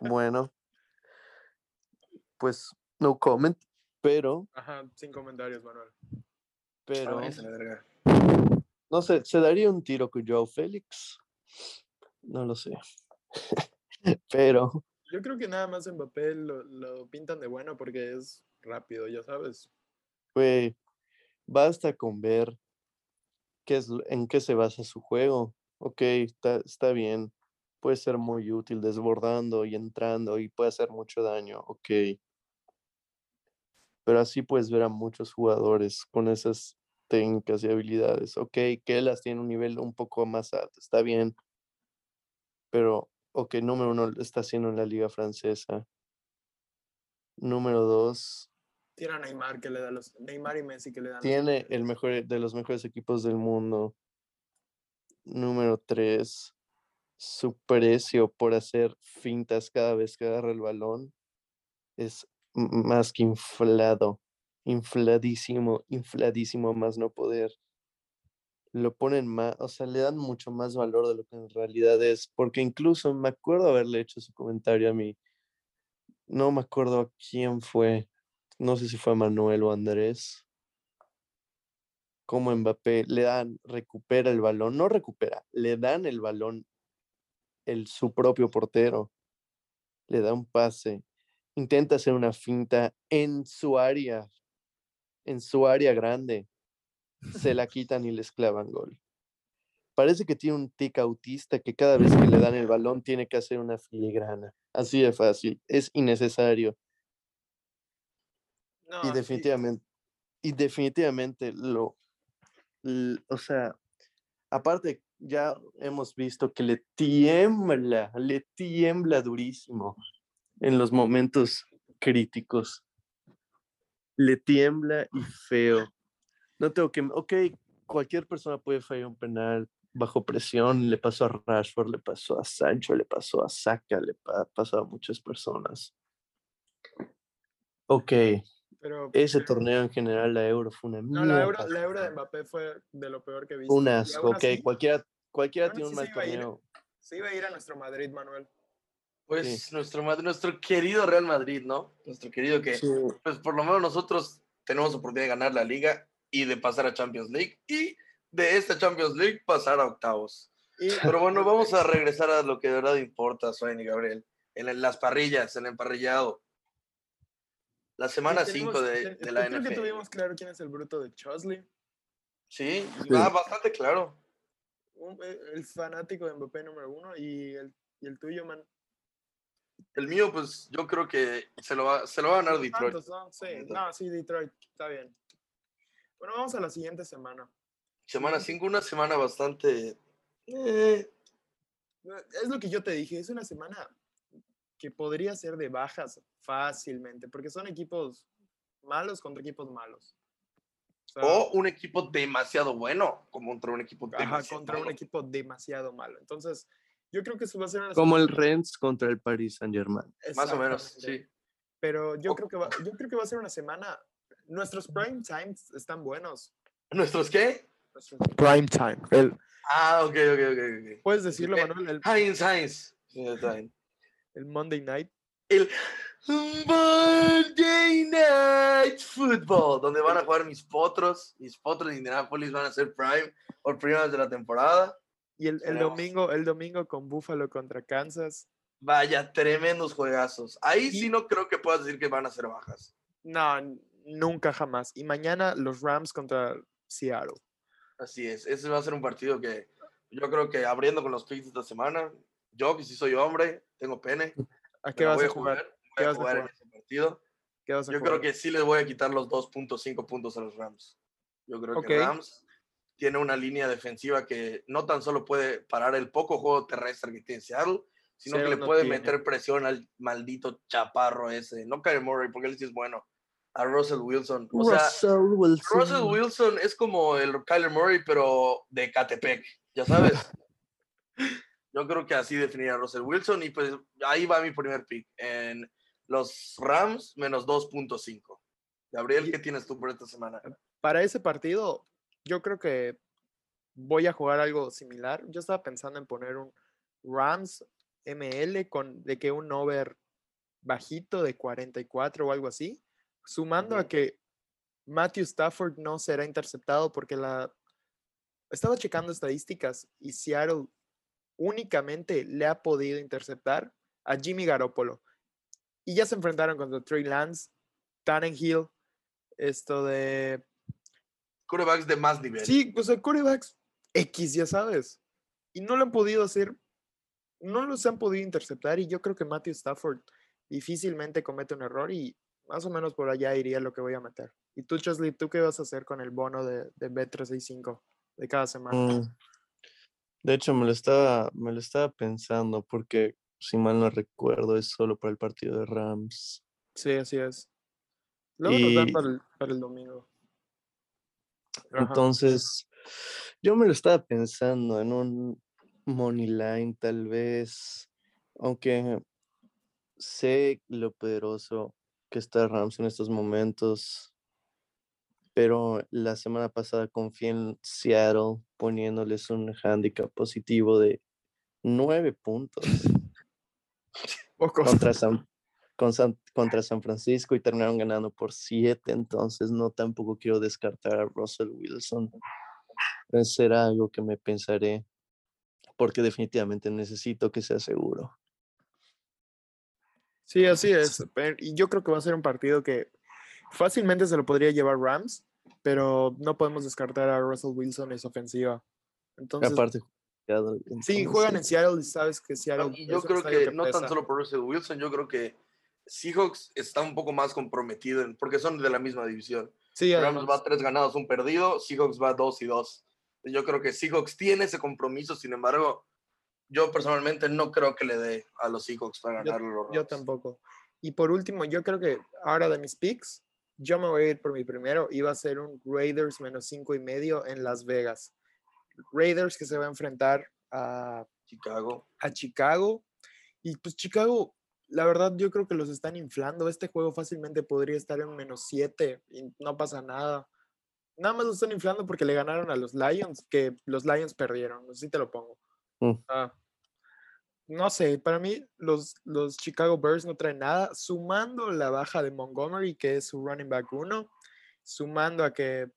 [SPEAKER 3] Bueno, pues no comment, pero,
[SPEAKER 2] Ajá, sin comentarios, Manuel.
[SPEAKER 3] pero, no sé, ¿se daría un tiro con Joao Félix? No lo sé. Pero,
[SPEAKER 2] Yo creo que nada más Mbappé lo, lo pintan de bueno porque es rápido, ya sabes.
[SPEAKER 3] güey, basta con ver qué es, lo- en qué se basa su juego. Ok, está, está bien. Puede ser muy útil desbordando y entrando y puede hacer mucho daño. Ok. Pero así puedes ver a muchos jugadores con esas técnicas y habilidades. Ok, que las tiene un nivel un poco más alto. Está bien. Pero, ok, número uno está haciendo en la liga francesa. Número dos,
[SPEAKER 2] Tiene a Neymar que le da los. Neymar y Messi que le dan los
[SPEAKER 3] tiene el mejor de los mejores equipos del mundo. Número 3, su precio por hacer fintas cada vez que agarra el balón es más que inflado, infladísimo, infladísimo más no poder. Lo ponen más, o sea, le dan mucho más valor de lo que en realidad es, porque incluso me acuerdo haberle hecho su comentario a mí, no me acuerdo a quién fue, no sé si fue Manuel o Andrés, como Mbappé le dan, recupera el balón, no recupera, le dan el balón el, su propio portero, le da un pase, intenta hacer una finta en su área, en su área grande, se la quitan y les clavan gol. Parece que tiene un tic autista que cada vez que le dan el balón tiene que hacer una filigrana. Así de fácil, es innecesario.
[SPEAKER 2] No,
[SPEAKER 3] y
[SPEAKER 2] sí,
[SPEAKER 3] definitivamente, y definitivamente lo, l- o sea, aparte ya hemos visto que le tiembla, le tiembla durísimo en los momentos críticos. Le tiembla y feo. No tengo que, ok, cualquier persona puede fallar un penal bajo presión, le pasó a Rashford, le pasó a Sancho, le pasó a Saka, le pa- pasó a muchas personas. Ok,
[SPEAKER 2] Pero
[SPEAKER 3] ese torneo en general, la Euro, fue una
[SPEAKER 2] no, la euro,
[SPEAKER 3] mierda.
[SPEAKER 2] la euro de Mbappé fue de lo peor que he visto.
[SPEAKER 3] Un
[SPEAKER 2] y
[SPEAKER 3] asco,
[SPEAKER 2] aún
[SPEAKER 3] ok.
[SPEAKER 2] así,
[SPEAKER 3] Cualquiera, cualquiera tiene un mal
[SPEAKER 2] a ir.
[SPEAKER 3] torneo.
[SPEAKER 2] Se iba a ir a nuestro Madrid, Manuel.
[SPEAKER 1] Pues nuestro, Mad- nuestro querido Real Madrid, ¿no? Nuestro querido que,
[SPEAKER 3] Sí,
[SPEAKER 1] pues por lo menos nosotros tenemos oportunidad de ganar la liga y de pasar a Champions League y de esta Champions League pasar a octavos.
[SPEAKER 2] Y,
[SPEAKER 1] Pero bueno, vamos a regresar a lo que de verdad importa, Swain y Gabriel. En las parrillas, el emparrillado. La semana
[SPEAKER 2] tenemos-
[SPEAKER 1] 5 de,
[SPEAKER 2] ten-
[SPEAKER 1] de la
[SPEAKER 2] Creo que
[SPEAKER 1] NFL.
[SPEAKER 2] tuvimos claro quién es el bruto de Chosley.
[SPEAKER 1] Sí,
[SPEAKER 3] Sí.
[SPEAKER 1] va bastante claro.
[SPEAKER 2] un- eh, el fanático de Mbappé número uno y el, y el tuyo, man.
[SPEAKER 1] El mío, pues yo creo que se lo va, se lo va a ganar Detroit.
[SPEAKER 2] tantos, ¿no? Sí, no, sí, Detroit, está bien. Bueno, vamos a la siguiente semana.
[SPEAKER 1] Semana 5, una semana bastante... eh,
[SPEAKER 2] Es lo que yo te dije, es una semana que podría ser de bajas fácilmente, porque son equipos malos contra equipos malos. O sea,
[SPEAKER 1] o un equipo demasiado bueno contra un equipo
[SPEAKER 2] ajá,
[SPEAKER 1] demasiado
[SPEAKER 2] contra un
[SPEAKER 1] malo.
[SPEAKER 2] equipo demasiado malo. Entonces, yo creo que eso va a ser una
[SPEAKER 3] como el
[SPEAKER 2] semana-
[SPEAKER 3] Rennes contra el Paris Saint Germain.
[SPEAKER 1] Más o menos, sí.
[SPEAKER 2] Pero yo
[SPEAKER 1] O-
[SPEAKER 2] creo que va, yo creo que va a ser una semana. Nuestros prime times están buenos.
[SPEAKER 1] ¿Nuestros qué?
[SPEAKER 2] Nuestros prime time. El,
[SPEAKER 1] Ah, ok, ok, ok. ok.
[SPEAKER 2] Puedes decirlo,
[SPEAKER 1] Eh,
[SPEAKER 2] Manuel, el,
[SPEAKER 1] Heinz, Heinz.
[SPEAKER 2] El Monday night.
[SPEAKER 1] El Monday Night Football, donde van a jugar mis potros. Mis potros de Indianapolis van a ser prime por primera vez de la temporada.
[SPEAKER 2] Y el, el domingo, el domingo con Buffalo contra Kansas.
[SPEAKER 1] Vaya, tremendos juegazos. Ahí
[SPEAKER 2] Y-
[SPEAKER 1] sí no creo que puedas decir que van a ser bajas.
[SPEAKER 2] No, nunca jamás. Y mañana los Rams contra Seattle.
[SPEAKER 1] Así es, ese va a ser un partido que yo creo que abriendo con los picks de esta semana, yo que sí soy hombre, tengo pene.
[SPEAKER 2] ¿A qué vas
[SPEAKER 1] voy
[SPEAKER 2] a jugar?
[SPEAKER 1] Voy
[SPEAKER 2] ¿Qué
[SPEAKER 1] a
[SPEAKER 2] vas a
[SPEAKER 1] jugar en
[SPEAKER 2] jugar?
[SPEAKER 1] ese partido.
[SPEAKER 2] ¿Qué vas a
[SPEAKER 1] Yo
[SPEAKER 2] jugar?
[SPEAKER 1] creo que sí les voy a quitar los 2.5 puntos a los Rams. Yo creo que. Rams tiene una línea defensiva que no tan solo puede parar el poco juego terrestre que tiene Seattle, sino que le
[SPEAKER 2] no
[SPEAKER 1] puede
[SPEAKER 2] tiene.
[SPEAKER 1] meter presión al maldito chaparro ese. No Kyler Murray, porque él sí es bueno. A Russell Wilson. O sea,
[SPEAKER 3] Russell Wilson.
[SPEAKER 1] Russell Wilson es como el Kyler Murray, pero de Catepec, ya sabes. Yo creo que así definiría a Russell Wilson y pues ahí va mi primer pick en los Rams menos 2.5. Gabriel, ¿qué tienes tú por esta semana?
[SPEAKER 2] Para ese partido, yo creo que voy a jugar algo similar. Yo estaba pensando en poner un Rams ML con de que un over bajito de 44 o algo así, sumando a que Matthew Stafford no será interceptado porque la estaba checando estadísticas y Seattle únicamente le ha podido interceptar a Jimmy Garoppolo. Y ya se enfrentaron contra Trey Lance, Tannenhill, esto de
[SPEAKER 1] Quarterbacks de más nivel.
[SPEAKER 2] Sí, o sea, corebacks X, ya sabes. Y no lo han podido hacer, no los han podido interceptar. Y yo creo que Matthew Stafford difícilmente comete un error y más o menos por allá iría lo que voy a meter. Y tú, Chesley, ¿tú qué vas a hacer con el bono de, de B365 de cada semana?
[SPEAKER 3] Mm. De hecho, me lo estaba, me lo estaba pensando porque, si mal no recuerdo, es solo para el partido de Rams.
[SPEAKER 2] Sí, así es. Luego nos dan
[SPEAKER 3] Y-
[SPEAKER 2] para el, para el domingo. Ajá.
[SPEAKER 3] Entonces, yo me lo estaba pensando en un money line, tal vez, aunque sé lo poderoso que está Rams en estos momentos, pero la semana pasada confié en Seattle poniéndoles un handicap positivo de nueve puntos
[SPEAKER 2] Pocos.
[SPEAKER 3] contra San, con San- contra San Francisco y terminaron ganando por siete, entonces no tampoco quiero descartar a Russell Wilson. Será algo que me pensaré porque definitivamente necesito que sea seguro.
[SPEAKER 2] Sí, así es. Y yo creo que va a ser un partido que fácilmente se lo podría llevar Rams, pero no podemos descartar a Russell Wilson en su ofensiva. Entonces,
[SPEAKER 3] Aparte,
[SPEAKER 2] sí, juegan en Seattle y sabes que Seattle.
[SPEAKER 1] Y
[SPEAKER 2] es
[SPEAKER 1] yo creo
[SPEAKER 2] estadio
[SPEAKER 1] que no tan solo por Russell Wilson, yo creo que Seahawks está un poco más comprometido en- porque son de la misma división.
[SPEAKER 2] Sí,
[SPEAKER 1] Rams va tres ganados, un perdido, Seahawks va dos y dos. Yo creo que Seahawks tiene ese compromiso, sin embargo, yo personalmente no creo que le dé a los Seahawks para
[SPEAKER 2] Yo-
[SPEAKER 1] ganar los
[SPEAKER 2] yo tampoco. Y por último, yo creo que ahora de mis picks, yo me voy a ir por mi primero. Iba a ser un Raiders menos cinco y medio en Las Vegas. Raiders que se va a enfrentar a
[SPEAKER 1] Chicago.
[SPEAKER 2] a Chicago. Y pues Chicago, la verdad, yo creo que los están inflando. Este juego fácilmente podría estar en menos 7 y no pasa nada. Nada más lo están inflando porque le ganaron a los Lions, que los Lions perdieron. Así te lo pongo.
[SPEAKER 3] Mm.
[SPEAKER 2] Ah, no sé, para mí los, los Chicago Bears no traen nada. Sumando la baja de Montgomery, que es su running back 1, sumando a que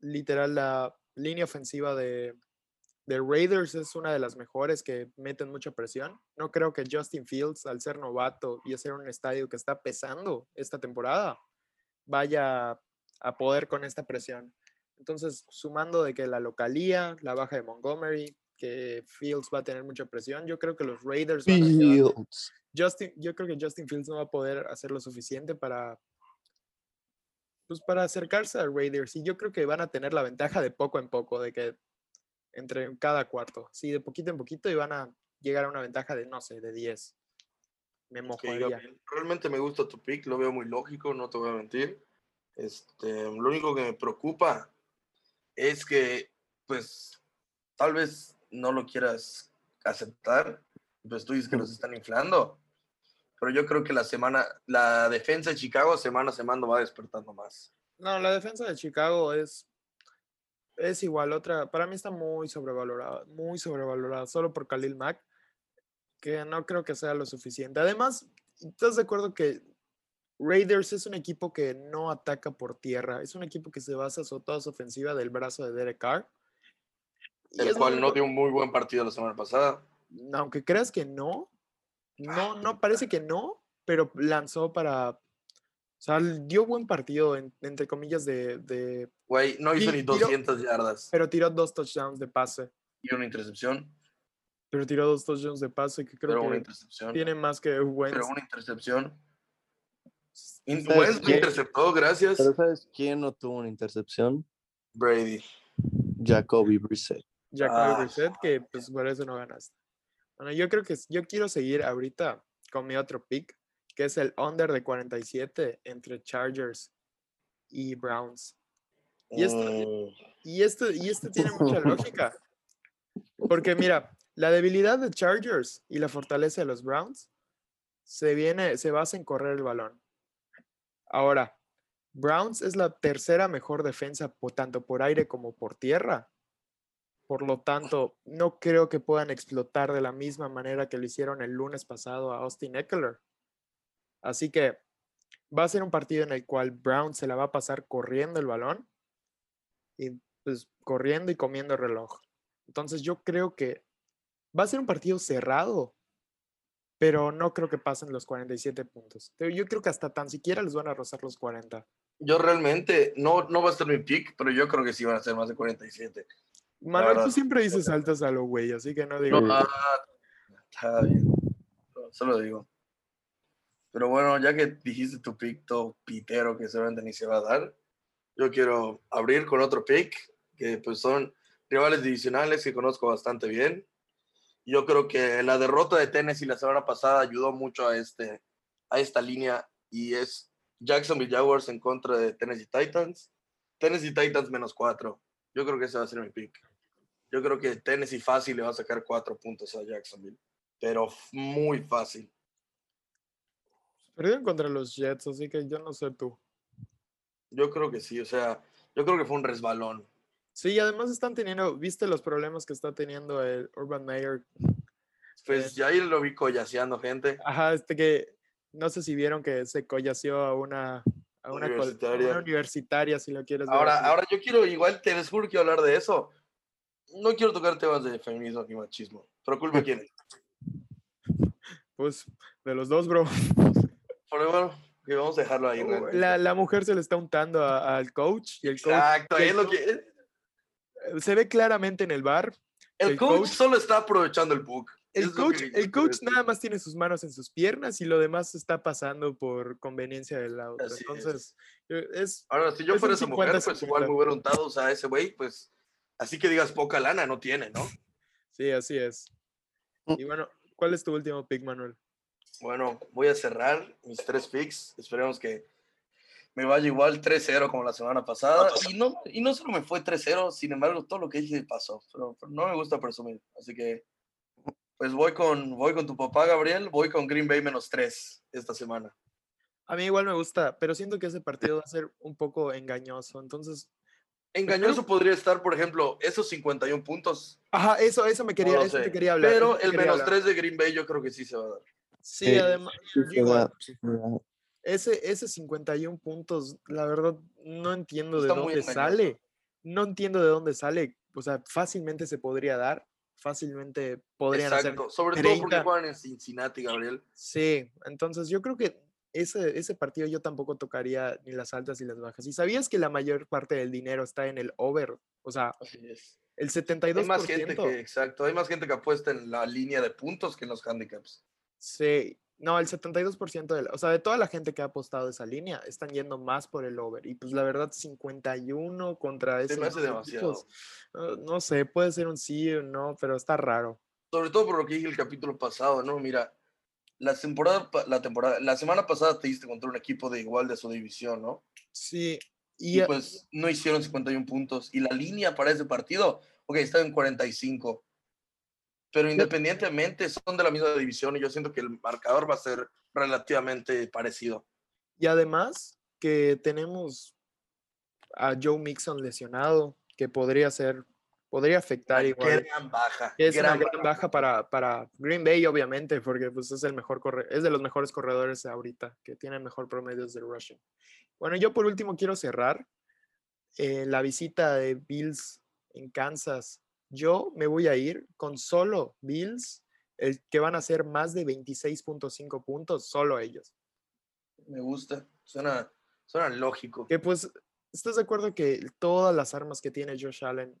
[SPEAKER 2] literal la línea ofensiva de, de Raiders es una de las mejores que meten mucha presión. No creo que Justin Fields, al ser novato y hacer un estadio que está pesando esta temporada, vaya a poder con esta presión. Entonces, sumando de que la localía, la baja de Montgomery, que Fields va a tener mucha presión, yo creo que los Raiders van a. Justin, yo creo que Justin Fields no va a poder hacer lo suficiente para pues para acercarse a Raiders y yo creo que van a tener la ventaja de poco en poco, de que entre cada cuarto, sí, de poquito en poquito y van a llegar a una ventaja de, no sé, de 10. Me mojaría.
[SPEAKER 1] Gabriel, Realmente me gusta tu pick, lo veo muy lógico, no te voy a mentir. Este, lo único que me preocupa es que, pues, tal vez no lo quieras aceptar, pues tú dices que los están inflando, pero yo creo que la semana, la defensa de Chicago semana a semana va despertando más.
[SPEAKER 2] No, la defensa de Chicago es es igual otra, para mí está muy sobrevalorada, muy sobrevalorada solo por Khalil Mack, que no creo que sea lo suficiente. Además, ¿estás de acuerdo que Raiders es un equipo que no ataca por tierra, es un equipo que se basa sobre toda su ofensiva del brazo de Derek Carr?
[SPEAKER 1] El cual no dio un muy buen partido la semana pasada.
[SPEAKER 2] aunque creas que no, no, no parece que no, pero lanzó para O sea, dio buen partido, en- entre comillas, de, de-
[SPEAKER 1] Güey, no hizo ni
[SPEAKER 2] tiro-
[SPEAKER 1] 200 yardas
[SPEAKER 2] Pero tiró dos touchdowns de pase.
[SPEAKER 1] y una intercepción.
[SPEAKER 2] Pero tiró dos touchdowns de pase que creo
[SPEAKER 1] Pero una intercepción.
[SPEAKER 2] tiene más que Wentz.
[SPEAKER 1] Pero una intercepción. In-
[SPEAKER 3] ¿Sabes
[SPEAKER 1] Wentz lo interceptó, gracias.
[SPEAKER 3] Pero ¿sabes quién no tuvo una intercepción?
[SPEAKER 1] Brady.
[SPEAKER 3] Jacoby Brissett.
[SPEAKER 2] Jacoby
[SPEAKER 1] Ah.
[SPEAKER 2] Brissett, que pues por eso no ganaste. Bueno, yo creo que yo quiero seguir ahorita con mi otro pick, que es el under de 47 entre Chargers y Browns. Y esto,
[SPEAKER 1] Mm,
[SPEAKER 2] y esto, y esto tiene mucha lógica. Porque mira, la debilidad de Chargers y la fortaleza de los Browns se viene, se basa en correr el balón. Ahora, Browns es la tercera mejor defensa tanto por aire como por tierra. Por lo tanto, no creo que puedan explotar de la misma manera que lo hicieron el lunes pasado a Austin Eckler. Así que va a ser un partido en el cual Brown se la va a pasar corriendo el balón y pues corriendo y comiendo el reloj. Entonces yo creo que va a ser un partido cerrado, pero no creo que pasen los 47 puntos. Yo creo que hasta tan siquiera les van a rozar los 40.
[SPEAKER 1] Yo realmente, no, no va a ser mi pick, pero yo creo que sí van a ser más de 47.
[SPEAKER 2] Manuel, tú siempre dices altas a lo güey, así que no digo.
[SPEAKER 1] No, está bien. Solo digo. Pero bueno, ya que dijiste tu pick todo pitero que seguramente ni se va a dar, yo quiero abrir con otro pick, que pues son rivales divisionales que conozco bastante bien. Yo creo que la derrota de Tennessee la semana pasada ayudó mucho a, este, a esta línea y es Jacksonville Jaguars en contra de Tennessee Titans. Tennessee Titans menos cuatro. Yo creo que ese va a ser mi pick. Yo creo que Tennessee fácil le va a sacar cuatro puntos a Jacksonville, pero muy fácil.
[SPEAKER 2] Perdieron contra los Jets, así que yo no sé tú.
[SPEAKER 1] Yo creo que sí, o sea, yo creo que fue un resbalón.
[SPEAKER 2] Sí, además están teniendo, ¿viste los problemas que está teniendo el Urban Meyer?
[SPEAKER 1] Pues ya ahí lo vi collaseando gente.
[SPEAKER 2] Ajá, este que no sé si vieron que se collació a una, a una,
[SPEAKER 1] Universitaria.
[SPEAKER 2] universitaria, si lo quieres ver
[SPEAKER 1] Ahora,
[SPEAKER 2] así.
[SPEAKER 1] ahora yo quiero, igual te les juro que hablar de eso. No quiero tocar temas de feminismo ni machismo. Pero culpa quién es.
[SPEAKER 2] Pues de los dos, bro.
[SPEAKER 1] Pero bueno, que vamos a dejarlo ahí. realmente.
[SPEAKER 2] La, la mujer se le está untando a- al coach y el coach
[SPEAKER 1] Exacto, es lo que.
[SPEAKER 2] eh, se ve claramente en el bar.
[SPEAKER 1] El
[SPEAKER 2] el
[SPEAKER 1] coach,
[SPEAKER 2] coach-
[SPEAKER 1] solo está aprovechando el book.
[SPEAKER 2] El coach,
[SPEAKER 1] que
[SPEAKER 2] el coach nada más tiene sus manos en sus piernas y lo demás está pasando por conveniencia de la otra.
[SPEAKER 1] Así es.
[SPEAKER 2] Entonces, eh, es
[SPEAKER 1] Ahora, si yo fuera esa mujer, pues
[SPEAKER 2] 50-50.
[SPEAKER 1] igual me hubiera untado, o sea, ese güey, pues, así que digas poca lana, no tiene, ¿no?
[SPEAKER 2] sí, así es.
[SPEAKER 3] Mm.
[SPEAKER 2] Y bueno, ¿cuál es tu último pick, Manuel?
[SPEAKER 1] Bueno, voy a cerrar mis tres picks. Esperemos que me vaya igual 3-0 como la semana pasada. Y no, y no solo me fue 3-0, sin embargo, todo lo que dije pasó. Pero, pero no me gusta presumir. Así que, pues voy con, voy con tu papá, Gabriel. Voy con Green Bay menos 3 esta semana.
[SPEAKER 2] A mí igual me gusta, pero siento que ese partido va a ser un poco engañoso. Entonces,
[SPEAKER 1] Engañoso podría estar, por ejemplo, esos 51 puntos.
[SPEAKER 2] ajá, eso, eso me quería, eso te quería hablar.
[SPEAKER 1] Pero el menos
[SPEAKER 2] hablar.
[SPEAKER 1] 3 de Green Bay yo creo que sí se va a dar.
[SPEAKER 2] Sí,
[SPEAKER 3] Sí,
[SPEAKER 2] además,
[SPEAKER 3] Sí,
[SPEAKER 2] ese, ese 51 puntos, la verdad, no entiendo de
[SPEAKER 1] Está
[SPEAKER 2] dónde sale. No entiendo de dónde sale. O sea, fácilmente se podría dar. Fácilmente podrían hacer.
[SPEAKER 1] Exacto. Sobre todo porque
[SPEAKER 2] 30.
[SPEAKER 1] juegan en Cincinnati, Gabriel.
[SPEAKER 2] Sí, entonces yo creo que ese, ese partido yo tampoco tocaría ni las altas ni las bajas. ¿Y sabías que la mayor parte del dinero está en el over? O sea, el
[SPEAKER 1] Hay
[SPEAKER 2] 72%.
[SPEAKER 1] más gente que, exacto, hay más gente que apuesta en la línea de puntos que en los handicaps.
[SPEAKER 2] Sí, no, el 72% de la- o sea, de toda la gente que ha apostado esa línea, están yendo más por el over. Y pues la verdad, 51 contra
[SPEAKER 1] Se
[SPEAKER 2] esos
[SPEAKER 1] me hace
[SPEAKER 2] dos
[SPEAKER 1] demasiado.
[SPEAKER 2] uh, no sé, puede ser un sí o no, pero está raro.
[SPEAKER 1] Sobre todo por lo que dije el capítulo pasado, ¿no? Mira, la temporada, la temporada, la semana pasada te diste contra un equipo de igual de su división, ¿no?
[SPEAKER 2] Sí,
[SPEAKER 1] Y, pues no hicieron 51 puntos. Y la línea para ese partido, ok, está en 45. Pero independientemente son de la misma división y yo siento que el marcador va a ser relativamente parecido.
[SPEAKER 2] y además que tenemos a Joe Mixon lesionado, que podría ser, podría afectar igual.
[SPEAKER 1] Gran baja.
[SPEAKER 2] Es una
[SPEAKER 1] gran
[SPEAKER 2] gran baja para, para Green Bay, obviamente, porque pues, es el mejor corre es de los mejores corredores ahorita, que tienen mejor promedio de rushing. Bueno, yo por último quiero cerrar eh, la visita de Bills en Kansas. Yo me voy a ir con solo Bills, el que van a hacer más de 26.5 puntos, solo ellos.
[SPEAKER 1] Me gusta. Suena, suena lógico.
[SPEAKER 2] Que pues, ¿estás de acuerdo que todas las armas que tiene Josh Allen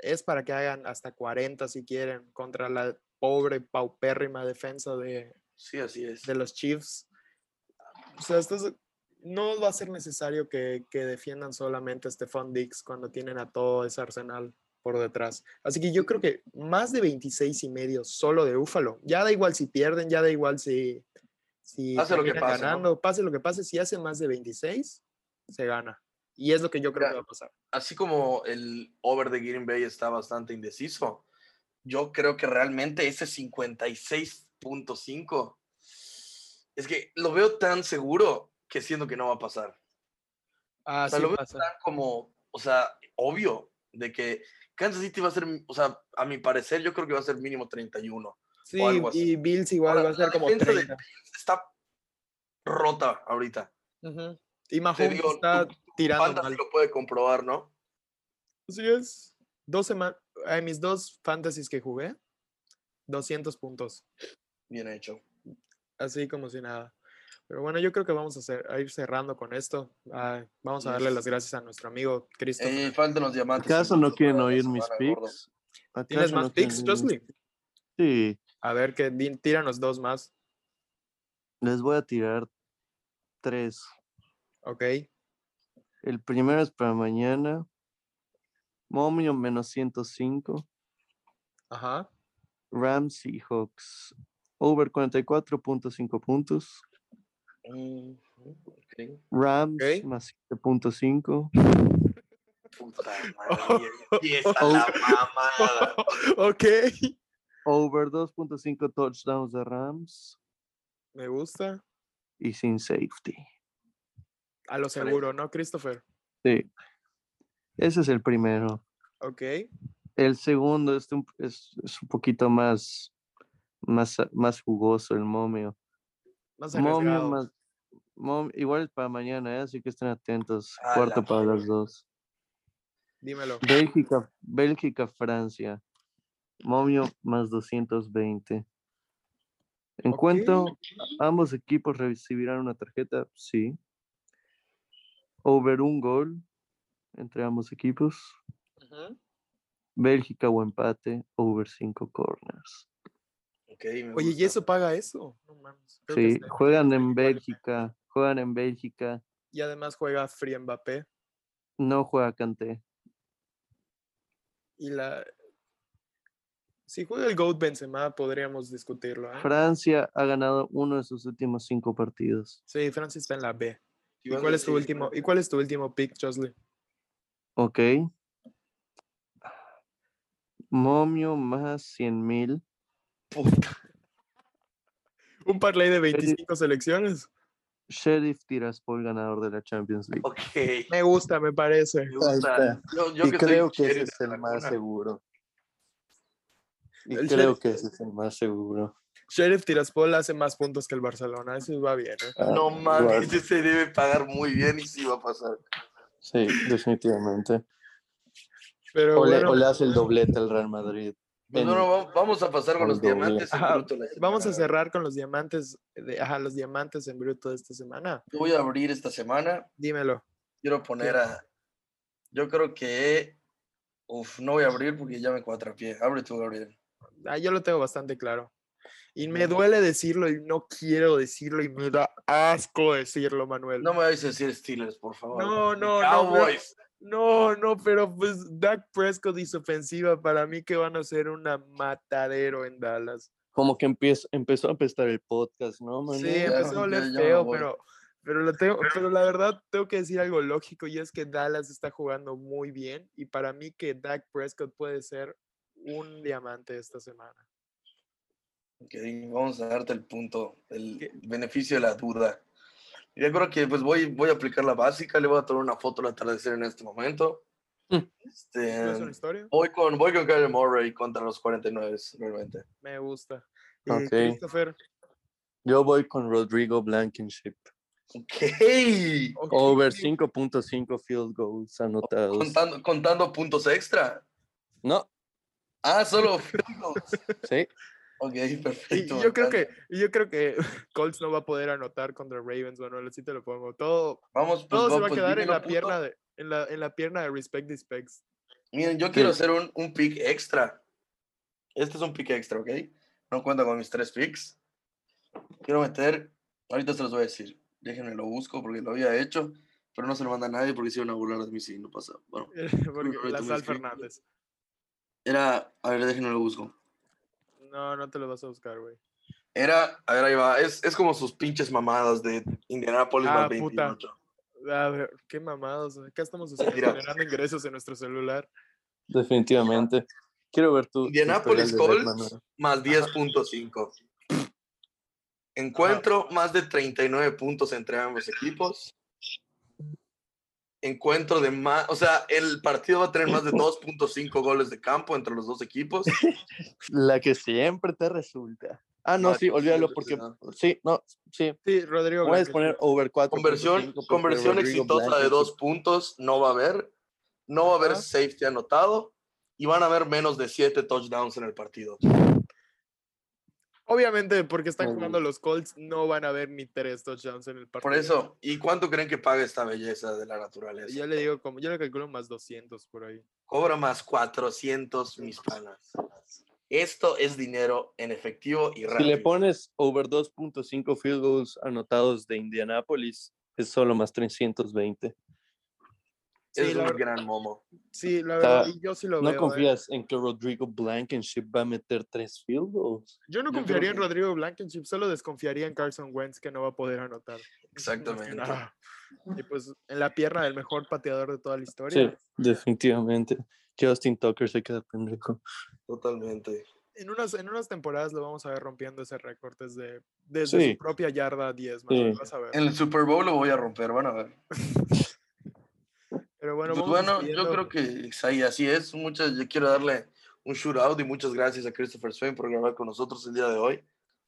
[SPEAKER 2] es para que hagan hasta 40 si quieren contra la pobre, paupérrima defensa de,
[SPEAKER 1] Sí, así es.
[SPEAKER 2] de los Chiefs? O sea, estás- no va a ser necesario que, que defiendan solamente a Stephon Dix cuando tienen a todo ese arsenal por detrás. Así que yo creo que más de 26 y medio solo de Búfalo. Ya da igual si pierden, ya da igual si, si
[SPEAKER 1] Pase lo que pase, ¿no?
[SPEAKER 2] ganando, pase lo que pase, si hace más de 26, se gana. Y es lo que yo creo
[SPEAKER 1] Mira,
[SPEAKER 2] que va a pasar.
[SPEAKER 1] Así como el over de Green Bay está bastante indeciso, yo creo que realmente ese 56.5 es que lo veo tan seguro que siento que no va a pasar.
[SPEAKER 2] Ah,
[SPEAKER 1] O sea,
[SPEAKER 2] sí
[SPEAKER 1] lo veo
[SPEAKER 2] pasa.
[SPEAKER 1] tan como, o sea, obvio de que Kansas City va a ser, o sea, a mi parecer, yo creo que va a ser mínimo 31.
[SPEAKER 2] Sí,
[SPEAKER 1] algo así.
[SPEAKER 2] y Bills igual
[SPEAKER 1] Ahora,
[SPEAKER 2] va a ser como
[SPEAKER 1] defensa de
[SPEAKER 2] 30.
[SPEAKER 1] Está rota ahorita.
[SPEAKER 2] Ujú. Y Mahomes
[SPEAKER 1] digo,
[SPEAKER 2] está
[SPEAKER 1] tu- tu
[SPEAKER 2] tirando
[SPEAKER 1] Fantasy
[SPEAKER 2] mal.
[SPEAKER 1] lo puede comprobar, ¿no?
[SPEAKER 2] Así es. Dos en mis dos fantasies que jugué, 200 puntos.
[SPEAKER 1] Bien hecho.
[SPEAKER 2] Así como si nada. Pero bueno, yo creo que vamos a, hacer- a ir cerrando con esto. Vamos a darle
[SPEAKER 1] Yes.
[SPEAKER 2] las gracias a nuestro amigo Christopher.
[SPEAKER 1] Eh, faltan los diamantes.
[SPEAKER 3] ¿Acaso no quieren oír mis picks?
[SPEAKER 2] ¿Tienes
[SPEAKER 3] ¿Acaso
[SPEAKER 2] más
[SPEAKER 3] no
[SPEAKER 2] picks, Jocelyn?
[SPEAKER 3] Sí,
[SPEAKER 2] A ver, que tíranos dos más.
[SPEAKER 3] les voy a tirar tres.
[SPEAKER 2] Ok.
[SPEAKER 3] El primero es para mañana. Momio menos 105.
[SPEAKER 2] Ajá.
[SPEAKER 3] Rams y Hawks. Over 44.5 puntos.
[SPEAKER 1] Mm, ok.
[SPEAKER 3] Rams
[SPEAKER 2] Ok.
[SPEAKER 3] más 7.5.
[SPEAKER 1] Puta madre, empieza la mamada.
[SPEAKER 2] ok.
[SPEAKER 3] Over 2.5 touchdowns de Rams.
[SPEAKER 2] Me gusta.
[SPEAKER 3] Y sin safety.
[SPEAKER 2] A lo seguro, ¿no, Christopher?
[SPEAKER 3] Sí. Ese es el primero.
[SPEAKER 2] Ok.
[SPEAKER 3] El segundo es un, es, es un poquito más, más, más jugoso, el momio.
[SPEAKER 2] Más
[SPEAKER 3] Momio más, mom- igual es para mañana, ¿eh? así que estén atentos. Cuarto
[SPEAKER 1] la
[SPEAKER 3] para las dos.
[SPEAKER 2] Dímelo.
[SPEAKER 3] Bélgica, Bélgica, Francia. Momio más 220. ¿En
[SPEAKER 2] Ok.
[SPEAKER 3] cuánto ambos equipos recibirán una tarjeta? Sí. Over un gol entre ambos equipos. Bélgica o empate, over 5 corners.
[SPEAKER 2] Oye, ¿y eso paga eso? No mames.
[SPEAKER 3] Sí, juegan en. Bélgica, juegan en Bélgica,
[SPEAKER 2] Y además juega Free Mbappé.
[SPEAKER 3] no juega Kanté.
[SPEAKER 2] Y la. Si juega el GOAT Benzema, podríamos discutirlo. ¿eh?
[SPEAKER 3] Francia ha ganado uno de sus últimos cinco partidos.
[SPEAKER 2] Sí, Francia está en la B. ¿Y cuál es tu último, ¿y cuál es tu último pick, Josley?
[SPEAKER 3] Ok. Momio más 100 mil.
[SPEAKER 2] Un parlay de 25 selecciones.
[SPEAKER 3] Sheriff Tiraspol ganador de la Champions League.
[SPEAKER 1] Ok.
[SPEAKER 2] Me gusta, me parece.
[SPEAKER 1] Me gusta. Yo, yo
[SPEAKER 3] y
[SPEAKER 1] que
[SPEAKER 3] creo que ese es el más seguro. Y
[SPEAKER 2] El
[SPEAKER 3] creo
[SPEAKER 2] Sheriff-
[SPEAKER 3] que ese es el más seguro.
[SPEAKER 2] Sheriff Tiraspol hace más puntos que el Barcelona. Eso va bien, ¿eh?
[SPEAKER 3] Ah,
[SPEAKER 1] No mames, ese se debe pagar muy bien y sí va a pasar.
[SPEAKER 3] Sí, definitivamente.
[SPEAKER 2] Pero
[SPEAKER 3] O, le,
[SPEAKER 2] bueno,
[SPEAKER 3] o le hace el doblete al Real Madrid. En-
[SPEAKER 1] bueno, va- vamos a pasar con los
[SPEAKER 3] doble.
[SPEAKER 1] diamantes. en
[SPEAKER 2] Ajá,
[SPEAKER 1] bruto la
[SPEAKER 2] vamos a cerrar con los diamantes, de, ajá, los diamantes en bruto de esta semana.
[SPEAKER 1] Yo voy a abrir esta semana.
[SPEAKER 2] Dímelo.
[SPEAKER 1] Quiero poner a. Yo creo que. Uf, no voy a abrir porque ya me cuatrapié. Abre tú, Gabriel.
[SPEAKER 2] Ah, yo lo tengo bastante claro. Y me duele decirlo y no quiero decirlo y me da asco decirlo, Manuel.
[SPEAKER 1] No me vais a decir Steelers, por favor.
[SPEAKER 2] No, no, no,
[SPEAKER 1] Cowboys.
[SPEAKER 2] No, no, pero pues Dak Prescott y su ofensiva para mí que van a ser una matadero en Dallas.
[SPEAKER 3] Como que empieza, empezó a apestar el podcast, ¿no,
[SPEAKER 2] Sí,
[SPEAKER 3] Manuel?
[SPEAKER 1] ya,
[SPEAKER 2] empezó a oler feo, pero, pero, lo tengo, pero la verdad tengo que decir algo lógico y es que Dallas está jugando muy bien y para mí que Dak Prescott puede ser un diamante esta semana.
[SPEAKER 1] Ok, vamos a darte el punto, el
[SPEAKER 2] ¿Qué?
[SPEAKER 1] beneficio de la duda. Yo creo que pues voy, voy a aplicar la básica, le voy a tomar una foto al atardecer en este momento.
[SPEAKER 3] Mm.
[SPEAKER 1] Este,
[SPEAKER 2] ¿No es una historia?
[SPEAKER 1] voy con voy con Kyler Murray contra los 49 realmente.
[SPEAKER 2] Me gusta. Y
[SPEAKER 3] Ok.
[SPEAKER 2] Christopher,
[SPEAKER 3] Yo voy con Rodrigo Blankenship.
[SPEAKER 1] Ok.
[SPEAKER 2] ok,
[SPEAKER 3] Over 5.5 field goals anotados.
[SPEAKER 1] Contando, contando puntos extra.
[SPEAKER 3] No,
[SPEAKER 1] Ah, solo field goals.
[SPEAKER 3] sí.
[SPEAKER 1] Ok, perfecto.
[SPEAKER 2] y yo creo que, yo creo que Colts no va a poder anotar contra Ravens, Manuel, así te lo pongo. Todo,
[SPEAKER 1] Vamos, pues,
[SPEAKER 2] todo se va a quedar en la pierna de, en la, en la pierna de Respect the Specs.
[SPEAKER 1] Miren, yo quiero hacer un, un pick extra. Este es un pick extra, ¿ok? No cuenta con mis tres picks. Quiero meter, ahorita se los voy a decir. Déjenme lo busco porque lo había hecho, pero no se lo manda a nadie porque se iban a burlar de mí si no pasa. Bueno,
[SPEAKER 2] Porque
[SPEAKER 1] ahorita
[SPEAKER 2] la
[SPEAKER 1] me
[SPEAKER 2] Sal
[SPEAKER 1] escribo.
[SPEAKER 2] Fernández.
[SPEAKER 1] era, a ver, déjenme lo busco.
[SPEAKER 2] No, no te lo vas a buscar, güey.
[SPEAKER 1] Era, a ver, ahí va. Es, es como sus pinches mamadas de Indianapolis
[SPEAKER 2] Ah,
[SPEAKER 1] más
[SPEAKER 2] puta.
[SPEAKER 1] 28.
[SPEAKER 2] A ver, qué mamados. Acá estamos generando ingresos en nuestro celular.
[SPEAKER 3] Definitivamente. Quiero ver tu.
[SPEAKER 1] Indianapolis Colts más 10.5. Encuentro más de 39 puntos entre ambos equipos. Encuentro de más, o sea, el partido va a tener más de 2.5 goles de campo entre los dos equipos.
[SPEAKER 3] La que siempre te resulta. Ah, no,
[SPEAKER 1] La
[SPEAKER 3] sí, olvídalo porque. Sí, no, sí.
[SPEAKER 2] Sí, Rodrigo.
[SPEAKER 3] Puedes poner over 4.
[SPEAKER 1] Conversión, conversión exitosa de dos puntos no va a haber. No va a haber safety anotado y van a haber menos de 7 touchdowns en el partido.
[SPEAKER 2] Obviamente, porque están jugando los Colts, no van a haber ni tres touchdowns en el partido.
[SPEAKER 1] Por eso, ¿y cuánto creen que paga esta belleza de la naturaleza?
[SPEAKER 2] Yo le digo, como yo le calculo más 200 por ahí.
[SPEAKER 1] Cobra más 400 mis panas. Esto es dinero en efectivo y
[SPEAKER 3] Si
[SPEAKER 1] rápido.
[SPEAKER 3] le pones over 2.5 field goals anotados de Indianapolis, es solo más 320.
[SPEAKER 1] Es
[SPEAKER 2] Sí, la
[SPEAKER 1] un gran momo.
[SPEAKER 2] Sí, la
[SPEAKER 3] sea,
[SPEAKER 2] verdad, y yo sí lo
[SPEAKER 3] ¿No
[SPEAKER 2] veo. ¿eh?
[SPEAKER 3] confías en que Rodrigo Blankenship va a meter tres field goals?
[SPEAKER 2] Yo no
[SPEAKER 1] Yo
[SPEAKER 2] confiaría en Rodrigo Blankenship, solo desconfiaría en Carson Wentz que no va a poder anotar.
[SPEAKER 1] Exactamente.
[SPEAKER 2] Y pues en la pierna del mejor pateador de toda la
[SPEAKER 3] Sí,
[SPEAKER 2] historia.
[SPEAKER 3] definitivamente. Justin Tucker se queda pendejo.
[SPEAKER 1] Totalmente.
[SPEAKER 2] En unas, en unas temporadas lo vamos a ver rompiendo ese récord desde, desde
[SPEAKER 3] Sí.
[SPEAKER 2] su propia yarda 10, Manuel,
[SPEAKER 3] Sí.
[SPEAKER 2] vas a ver.
[SPEAKER 1] En el Super Bowl lo voy a romper, van a ver.
[SPEAKER 2] Pero bueno,
[SPEAKER 1] Pues bueno, yo creo que ahí así es. Muchas, yo quiero darle un shootout y muchas gracias a Christopher Swain por grabar con nosotros el día de hoy.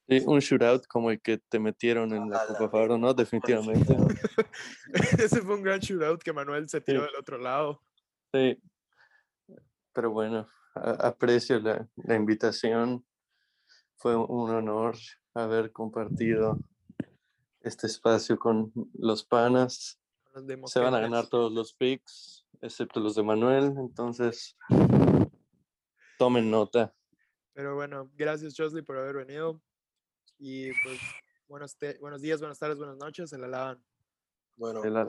[SPEAKER 3] Sí, un shootout como el que te metieron en la
[SPEAKER 1] A la
[SPEAKER 3] Copa Faro, ¿no? Definitivamente.
[SPEAKER 2] Ese fue un gran shootout que Manuel se tiró
[SPEAKER 3] Sí.
[SPEAKER 2] del otro lado.
[SPEAKER 3] Sí. Pero bueno, a- aprecio la, la invitación. Fue un honor haber compartido este espacio con los panas. Se van a ganar todos los picks, excepto los de Manuel. Entonces, tomen nota.
[SPEAKER 2] Pero bueno, gracias Josley por haber venido. Y pues buenos, te- buenos días, buenas tardes, buenas noches. Se la lavan.
[SPEAKER 1] Bueno,
[SPEAKER 3] Se la-